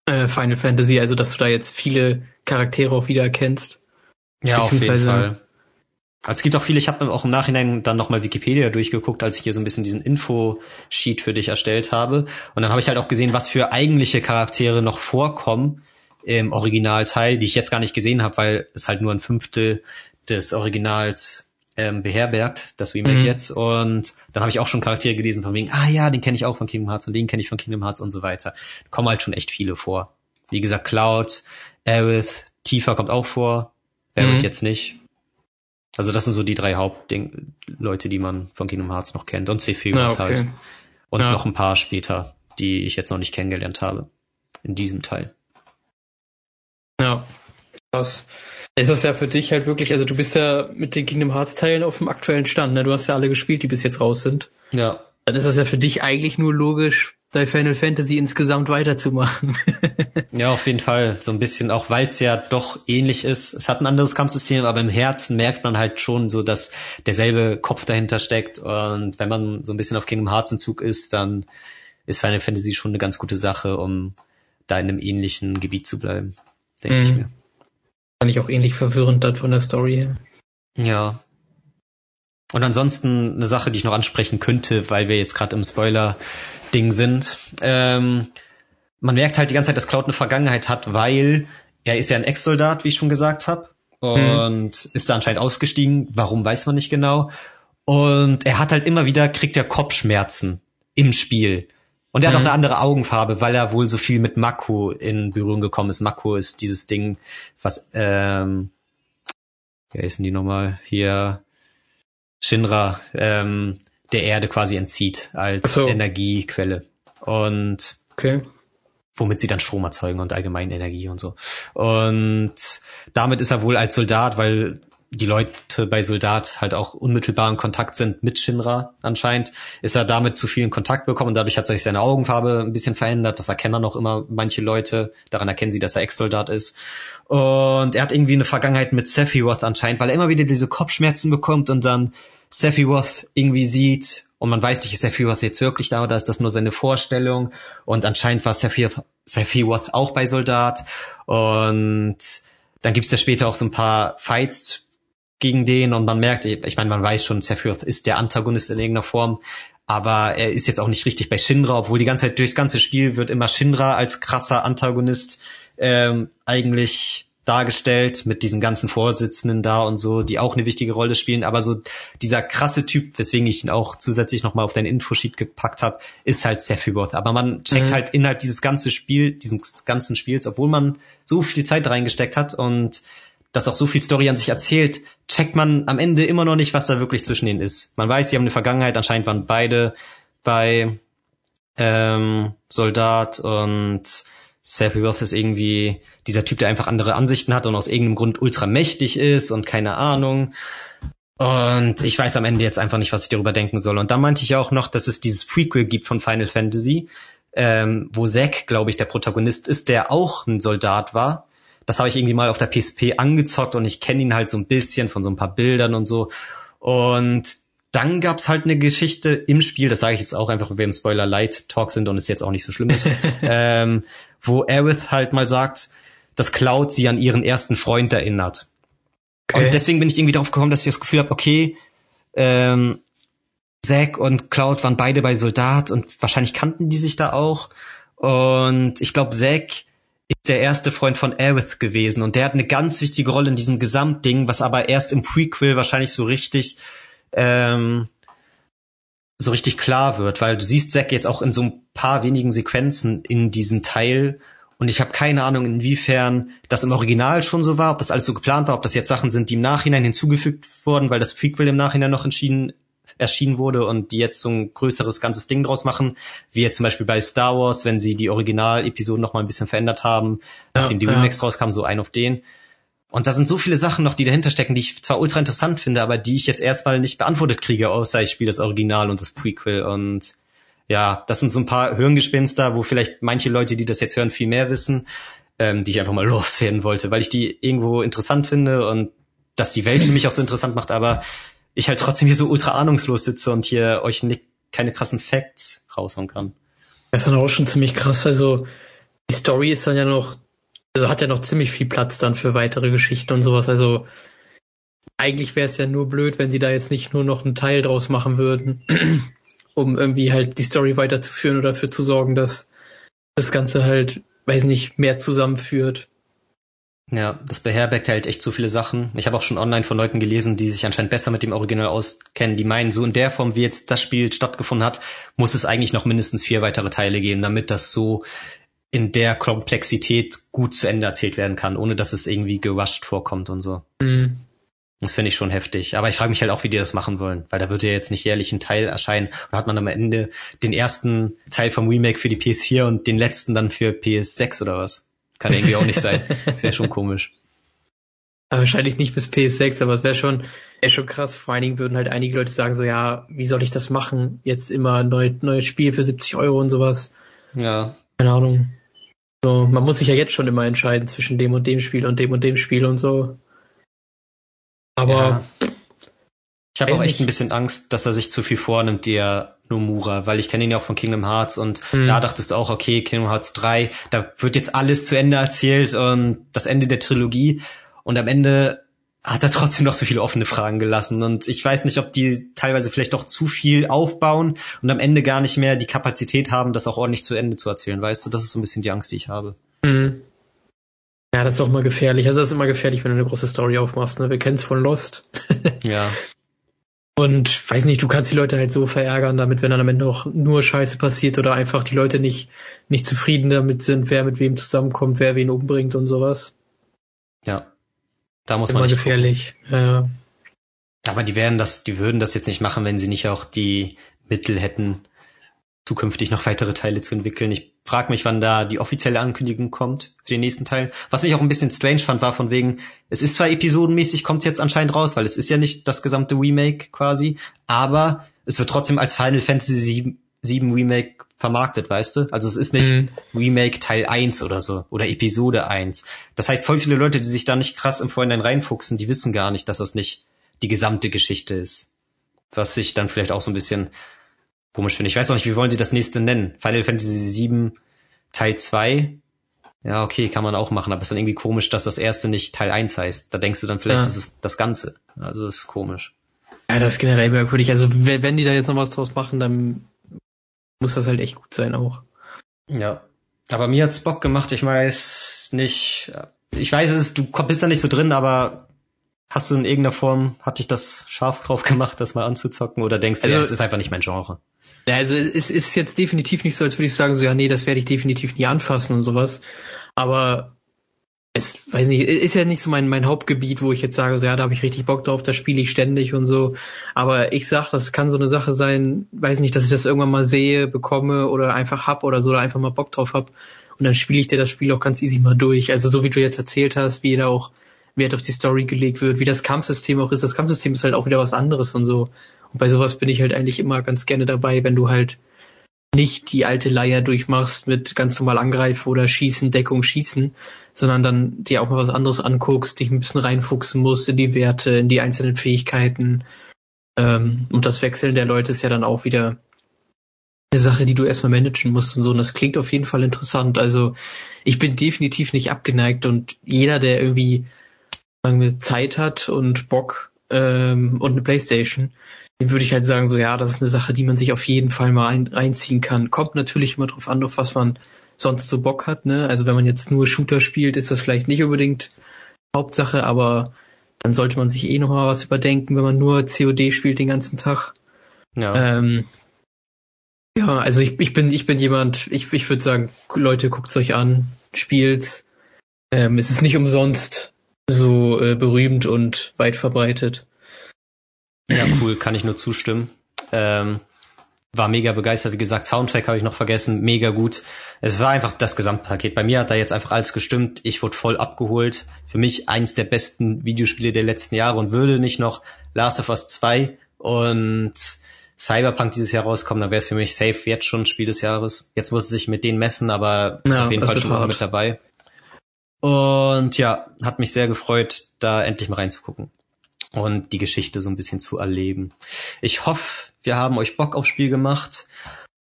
äh, Final Fantasy, also dass du da jetzt viele Charaktere auch wieder erkennst. Ja, auf jeden Fall. Also es gibt auch viele, ich habe auch im Nachhinein dann nochmal Wikipedia durchgeguckt, als ich hier so ein bisschen diesen Info-Sheet für dich erstellt habe. Und dann habe ich halt auch gesehen, was für eigentliche Charaktere noch vorkommen im Originalteil, die ich jetzt gar nicht gesehen habe, weil es halt nur ein Fünftel des Originals ähm, beherbergt, das Remake Mhm. jetzt. Und dann habe ich auch schon Charaktere gelesen von wegen, ah ja, den kenne ich auch von Kingdom Hearts und den kenne ich von Kingdom Hearts und so weiter. Da kommen halt schon echt viele vor. Wie gesagt, Cloud, Aerith, Tifa kommt auch vor, Barrett Mhm. jetzt nicht. Also das sind so die drei Hauptleute, die man von Kingdom Hearts noch kennt. Und Ja, okay. halt. Und Ja. noch ein paar später, die ich jetzt noch nicht kennengelernt habe. In diesem Teil. Ja. Krass. Ist das ja für dich halt wirklich, also du bist ja mit den Kingdom Hearts Teilen auf dem aktuellen Stand, ne? Du hast ja alle gespielt, die bis jetzt raus sind. Ja. Dann ist das ja für dich eigentlich nur logisch, bei Final Fantasy insgesamt weiterzumachen. Ja, auf jeden Fall. So ein bisschen, auch weil es ja doch ähnlich ist. Es hat ein anderes Kampfsystem, aber im Herzen merkt man halt schon so, dass derselbe Kopf dahinter steckt. Und wenn man so ein bisschen auf Kingdom Hearts Entzug ist, dann ist Final Fantasy schon eine ganz gute Sache, um da in einem ähnlichen Gebiet zu bleiben. Denke ich Mhm. mir. Fand ich auch ähnlich verwirrend dann von der Story her. Ja. Und ansonsten eine Sache, die ich noch ansprechen könnte, weil wir jetzt gerade im Spoiler-Ding sind. Ähm, man merkt halt die ganze Zeit, dass Cloud eine Vergangenheit hat, weil er ist ja ein Ex-Soldat, wie ich schon gesagt habe, und ist da anscheinend ausgestiegen. Warum weiß man nicht genau. Und er hat halt immer wieder, kriegt er Kopfschmerzen im Spiel. Und er hat auch Mhm. eine andere Augenfarbe, weil er wohl so viel mit Mako in Berührung gekommen ist. Mako ist dieses Ding, was, ähm, wer ist denn die nochmal? Hier, Shinra, ähm, der Erde quasi entzieht als so. Energiequelle. Und Okay. womit sie dann Strom erzeugen und allgemein Energie und so. Und damit ist er wohl als Soldat, weil die Leute bei Soldat halt auch unmittelbar in Kontakt sind mit Shinra anscheinend, ist er damit zu viel in Kontakt bekommen und dadurch hat sich seine Augenfarbe ein bisschen verändert. Das erkennen auch immer manche Leute. Daran erkennen sie, dass er Ex-Soldat ist. Und er hat irgendwie eine Vergangenheit mit Sephiroth anscheinend, weil er immer wieder diese Kopfschmerzen bekommt und dann Sephiroth irgendwie sieht und man weiß nicht, ist Sephiroth jetzt wirklich da oder ist das nur seine Vorstellung? Und anscheinend war Sephiroth, Sephiroth auch bei Soldat und dann gibt's ja später auch so ein paar Fights gegen den und man merkt, ich, ich meine, man weiß schon, Sephiroth ist der Antagonist in irgendeiner Form, aber er ist jetzt auch nicht richtig bei Shinra, obwohl die ganze Zeit durchs ganze Spiel wird immer Shinra als krasser Antagonist ähm, eigentlich dargestellt mit diesen ganzen Vorsitzenden da und so, die auch eine wichtige Rolle spielen. Aber so dieser krasse Typ, weswegen ich ihn auch zusätzlich nochmal auf dein Infosheet gepackt habe, ist halt Sephiroth. Aber man checkt mhm. halt innerhalb dieses ganze Spiel, dieses ganzen Spiels, obwohl man so viel Zeit reingesteckt hat und das auch so viel Story an sich erzählt, checkt man am Ende immer noch nicht, was da wirklich zwischen ihnen ist. Man weiß, die haben eine Vergangenheit, anscheinend waren beide bei ähm, Soldat und Sephiroth ist irgendwie dieser Typ, der einfach andere Ansichten hat und aus irgendeinem Grund ultra mächtig ist und keine Ahnung. Und ich weiß am Ende jetzt einfach nicht, was ich darüber denken soll. Und da meinte ich auch noch, dass es dieses Prequel gibt von Final Fantasy, ähm, wo Zack, glaube ich, der Protagonist ist, der auch ein Soldat war. Das habe ich irgendwie mal auf der PSP angezockt und ich kenne ihn halt so ein bisschen von so ein paar Bildern und so. Und dann gab's halt eine Geschichte im Spiel, das sage ich jetzt auch einfach, wenn wir im Spoiler Light Talk sind und es jetzt auch nicht so schlimm ist, ähm, wo Aerith halt mal sagt, dass Cloud sie an ihren ersten Freund erinnert. Okay. Und deswegen bin ich irgendwie darauf gekommen, dass ich das Gefühl habe, okay, ähm, Zack und Cloud waren beide bei Soldat und wahrscheinlich kannten die sich da auch. Und ich glaube, Zack ist der erste Freund von Aerith gewesen und der hat eine ganz wichtige Rolle in diesem Gesamtding, was aber erst im Prequel wahrscheinlich so richtig ähm, so richtig klar wird, weil du siehst Zack jetzt auch in so ein paar wenigen Sequenzen in diesem Teil und ich habe keine Ahnung, inwiefern das im Original schon so war, ob das alles so geplant war, ob das jetzt Sachen sind, die im Nachhinein hinzugefügt wurden, weil das Prequel im Nachhinein noch entschieden erschienen wurde und die jetzt so ein größeres ganzes Ding draus machen, wie jetzt zum Beispiel bei Star Wars, wenn sie die Original-Episoden noch mal ein bisschen verändert haben, ja, nachdem die ja. rauskamen, so ein auf den. Und da sind so viele Sachen noch, die dahinter stecken, die ich zwar ultra interessant finde, aber die ich jetzt erstmal nicht beantwortet kriege, außer ich spiele das Original und das Prequel. Und ja, das sind so ein paar Hirngespinster, wo vielleicht manche Leute, die das jetzt hören, viel mehr wissen, ähm, die ich einfach mal loswerden wollte, weil ich die irgendwo interessant finde und dass die Welt für mich auch so interessant macht, aber ich halt trotzdem hier so ultra ahnungslos sitze und hier euch nicht, keine krassen Facts raushauen kann. Das ist dann auch schon ziemlich krass. Also die Story ist dann ja noch also hat er noch ziemlich viel Platz dann für weitere Geschichten und sowas. Also eigentlich wäre es ja nur blöd, wenn sie da jetzt nicht nur noch einen Teil draus machen würden, um irgendwie halt die Story weiterzuführen oder dafür zu sorgen, dass das Ganze halt, weiß nicht, mehr zusammenführt. Ja, das beherbergt halt echt so viele Sachen. Ich habe auch schon online von Leuten gelesen, die sich anscheinend besser mit dem Original auskennen, die meinen, so in der Form, wie jetzt das Spiel stattgefunden hat, muss es eigentlich noch mindestens vier weitere Teile geben, damit das so in der Komplexität gut zu Ende erzählt werden kann, ohne dass es irgendwie gerusht vorkommt und so. Mhm. Das finde ich schon heftig. Aber ich frage mich halt auch, wie die das machen wollen, weil da wird ja jetzt nicht jährlich ein Teil erscheinen. Oder hat man am Ende den ersten Teil vom Remake für die PS4 und den letzten dann für PS6 oder was? Kann irgendwie auch nicht sein. Das wäre schon komisch. Aber wahrscheinlich nicht bis PS6, aber es wäre schon, wäre schon krass. Vor allen Dingen würden halt einige Leute sagen so, ja, wie soll ich das machen? Jetzt immer neu, neues Spiel für 70 Euro und sowas. Ja. Keine Ahnung. So, man muss sich ja jetzt schon immer entscheiden zwischen dem und dem Spiel und dem und dem Spiel und so. Aber ja. ich habe auch echt nicht. ein bisschen Angst, dass er sich zu viel vornimmt, der Nomura, weil ich kenne ihn ja auch von Kingdom Hearts und hm. da dachtest du auch, okay, Kingdom Hearts 3, da wird jetzt alles zu Ende erzählt und das Ende der Trilogie und am Ende hat er trotzdem noch so viele offene Fragen gelassen. Und ich weiß nicht, ob die teilweise vielleicht doch zu viel aufbauen und am Ende gar nicht mehr die Kapazität haben, das auch ordentlich zu Ende zu erzählen. Weißt du, das ist so ein bisschen die Angst, die ich habe. Mhm. Ja, das ist auch mal gefährlich. Also das ist immer gefährlich, wenn du eine große Story aufmachst. Ne? Wir kennen es von Lost. ja. Und weiß nicht, du kannst die Leute halt so verärgern, damit wenn dann am Ende auch nur Scheiße passiert oder einfach die Leute nicht, nicht zufrieden damit sind, wer mit wem zusammenkommt, wer wen umbringt und sowas. Ja. Da muss Immer man nicht gefährlich. Ja. Aber die werden das, die würden das jetzt nicht machen, wenn sie nicht auch die Mittel hätten, zukünftig noch weitere Teile zu entwickeln. Ich frage mich, wann da die offizielle Ankündigung kommt für den nächsten Teil. Was mich auch ein bisschen strange fand, war von wegen, es ist zwar episodenmäßig, kommt jetzt anscheinend raus, weil es ist ja nicht das gesamte Remake quasi, aber es wird trotzdem als Final Fantasy 7, 7 Remake vermarktet, weißt du? Also es ist nicht mhm. Remake Teil 1 oder so oder Episode 1. Das heißt, voll viele Leute, die sich da nicht krass im Vorhinein reinfuchsen, die wissen gar nicht, dass das nicht die gesamte Geschichte ist. Was sich dann vielleicht auch so ein bisschen komisch finde. Ich weiß auch nicht, wie wollen sie das nächste nennen? Final Fantasy VII Teil 2? Ja, okay, kann man auch machen, aber es ist dann irgendwie komisch, dass das erste nicht Teil 1 heißt. Da denkst du dann vielleicht, ja. das ist das Ganze. Also das ist komisch. Ja, das ist generell merkwürdig. Also wenn die da jetzt noch was draus machen, dann muss das halt echt gut sein auch. Ja. Aber mir hat's Bock gemacht, ich weiß nicht. Ich weiß es, du bist da nicht so drin, aber hast du in irgendeiner Form, hat dich das scharf drauf gemacht, das mal anzuzocken oder denkst du, also, ja, es ist einfach nicht mein Genre? Also es ist jetzt definitiv nicht so, als würde ich sagen, so ja, nee, das werde ich definitiv nie anfassen und sowas. Aber es, weiß nicht, ist ja nicht so mein, mein Hauptgebiet, wo ich jetzt sage, so ja, da habe ich richtig Bock drauf, da spiele ich ständig und so. Aber ich sag, das kann so eine Sache sein, weiß nicht, dass ich das irgendwann mal sehe, bekomme oder einfach hab oder so oder einfach mal Bock drauf hab. Und dann spiele ich dir das Spiel auch ganz easy mal durch. Also so wie du jetzt erzählt hast, wie da auch Wert auf die Story gelegt wird, wie das Kampfsystem auch ist. Das Kampfsystem ist halt auch wieder was anderes und so. Und bei sowas bin ich halt eigentlich immer ganz gerne dabei, wenn du halt nicht die alte Leier durchmachst mit ganz normal angreifen oder schießen, Deckung, schießen, sondern dann dir auch mal was anderes anguckst, dich ein bisschen reinfuchsen musst in die Werte, in die einzelnen Fähigkeiten. Ähm, und das Wechseln der Leute ist ja dann auch wieder eine Sache, die du erstmal managen musst und so. Und das klingt auf jeden Fall interessant. Also ich bin definitiv nicht abgeneigt und jeder, der irgendwie sagen wir, Zeit hat und Bock ähm, und eine Playstation, den würde ich halt sagen, so ja, das ist eine Sache, die man sich auf jeden Fall mal ein, reinziehen kann. Kommt natürlich immer drauf an, auf was man sonst so Bock hat, ne? Also wenn man jetzt nur Shooter spielt, ist das vielleicht nicht unbedingt Hauptsache, aber dann sollte man sich eh noch mal was überdenken, wenn man nur COD spielt den ganzen Tag. Ja. Ähm, ja, also ich, ich bin ich bin jemand, ich, ich würde sagen, Leute, guckt's euch an, spielt's. Ähm, es ist nicht umsonst so äh, berühmt und weit verbreitet. Ja, cool, kann ich nur zustimmen. Ähm, war mega begeistert. Wie gesagt, Soundtrack habe ich noch vergessen, mega gut. Es war einfach das Gesamtpaket. Bei mir hat da jetzt einfach alles gestimmt. Ich wurde voll abgeholt. Für mich eins der besten Videospiele der letzten Jahre und würde nicht noch Last of Us 2 und Cyberpunk dieses Jahr rauskommen, dann wäre es für mich safe jetzt schon Spiel des Jahres. Jetzt muss es sich mit denen messen, aber ist ja, auf jeden Fall schon mal mit dabei. Und ja, hat mich sehr gefreut, da endlich mal reinzugucken und die Geschichte so ein bisschen zu erleben. Ich hoffe, wir haben euch Bock aufs Spiel gemacht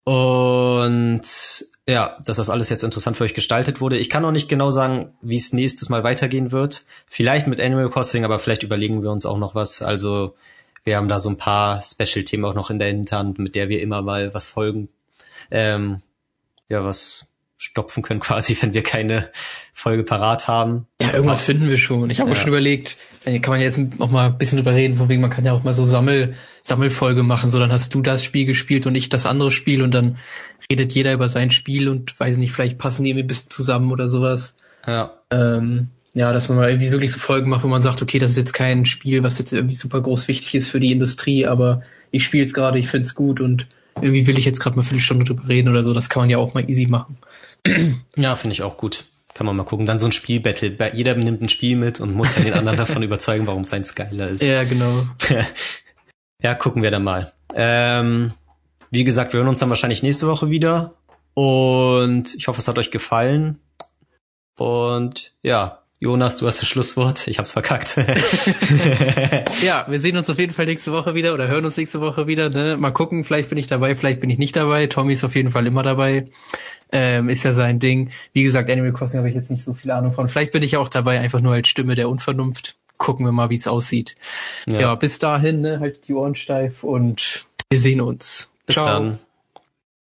und ja, dass das alles jetzt interessant für euch gestaltet wurde. Ich kann noch nicht genau sagen, wie es nächstes Mal weitergehen wird. Vielleicht mit Animal Crossing, aber vielleicht überlegen wir uns auch noch was. Also wir haben da so ein paar Special-Themen auch noch in der Hinterhand, mit der wir immer mal was folgen. Ähm, ja, was stopfen können quasi, wenn wir keine Folge parat haben. Ja, also irgendwas finden wir schon. Ich habe ja. schon überlegt, kann man jetzt noch mal ein bisschen drüber reden, von wegen man kann ja auch mal so Sammel Sammelfolge machen, so dann hast du das Spiel gespielt und ich das andere Spiel und dann redet jeder über sein Spiel und weiß nicht, vielleicht passen die irgendwie ein bisschen zusammen oder sowas. Ja. Ähm, ja, dass man mal irgendwie wirklich so Folgen macht, wo man sagt, okay, das ist jetzt kein Spiel, was jetzt irgendwie super groß wichtig ist für die Industrie, aber ich spiele es gerade, ich find's gut und irgendwie will ich jetzt gerade mal für eine Stunde drüber reden oder so. Das kann man ja auch mal easy machen. Ja, finde ich auch gut. Kann man mal gucken. Dann so ein Spielbattle. Jeder nimmt ein Spiel mit und muss dann den anderen davon überzeugen, warum seins geiler ist. Ja, genau. ja, gucken wir dann mal. Ähm, wie gesagt, wir hören uns dann wahrscheinlich nächste Woche wieder. Und ich hoffe, es hat euch gefallen. Und ja, Jonas, du hast das Schlusswort. Ich hab's verkackt. ja, wir sehen uns auf jeden Fall nächste Woche wieder oder hören uns nächste Woche wieder. Ne? Mal gucken, vielleicht bin ich dabei, vielleicht bin ich nicht dabei. Tommy ist auf jeden Fall immer dabei. Ähm, ist ja sein Ding. Wie gesagt, Animal Crossing habe ich jetzt nicht so viel Ahnung von. Vielleicht bin ich auch dabei, einfach nur als Stimme der Unvernunft. Gucken wir mal, wie es aussieht. Ja. ja. bis dahin, ne, halt die Ohren steif und wir sehen uns. Bis Ciao. dann.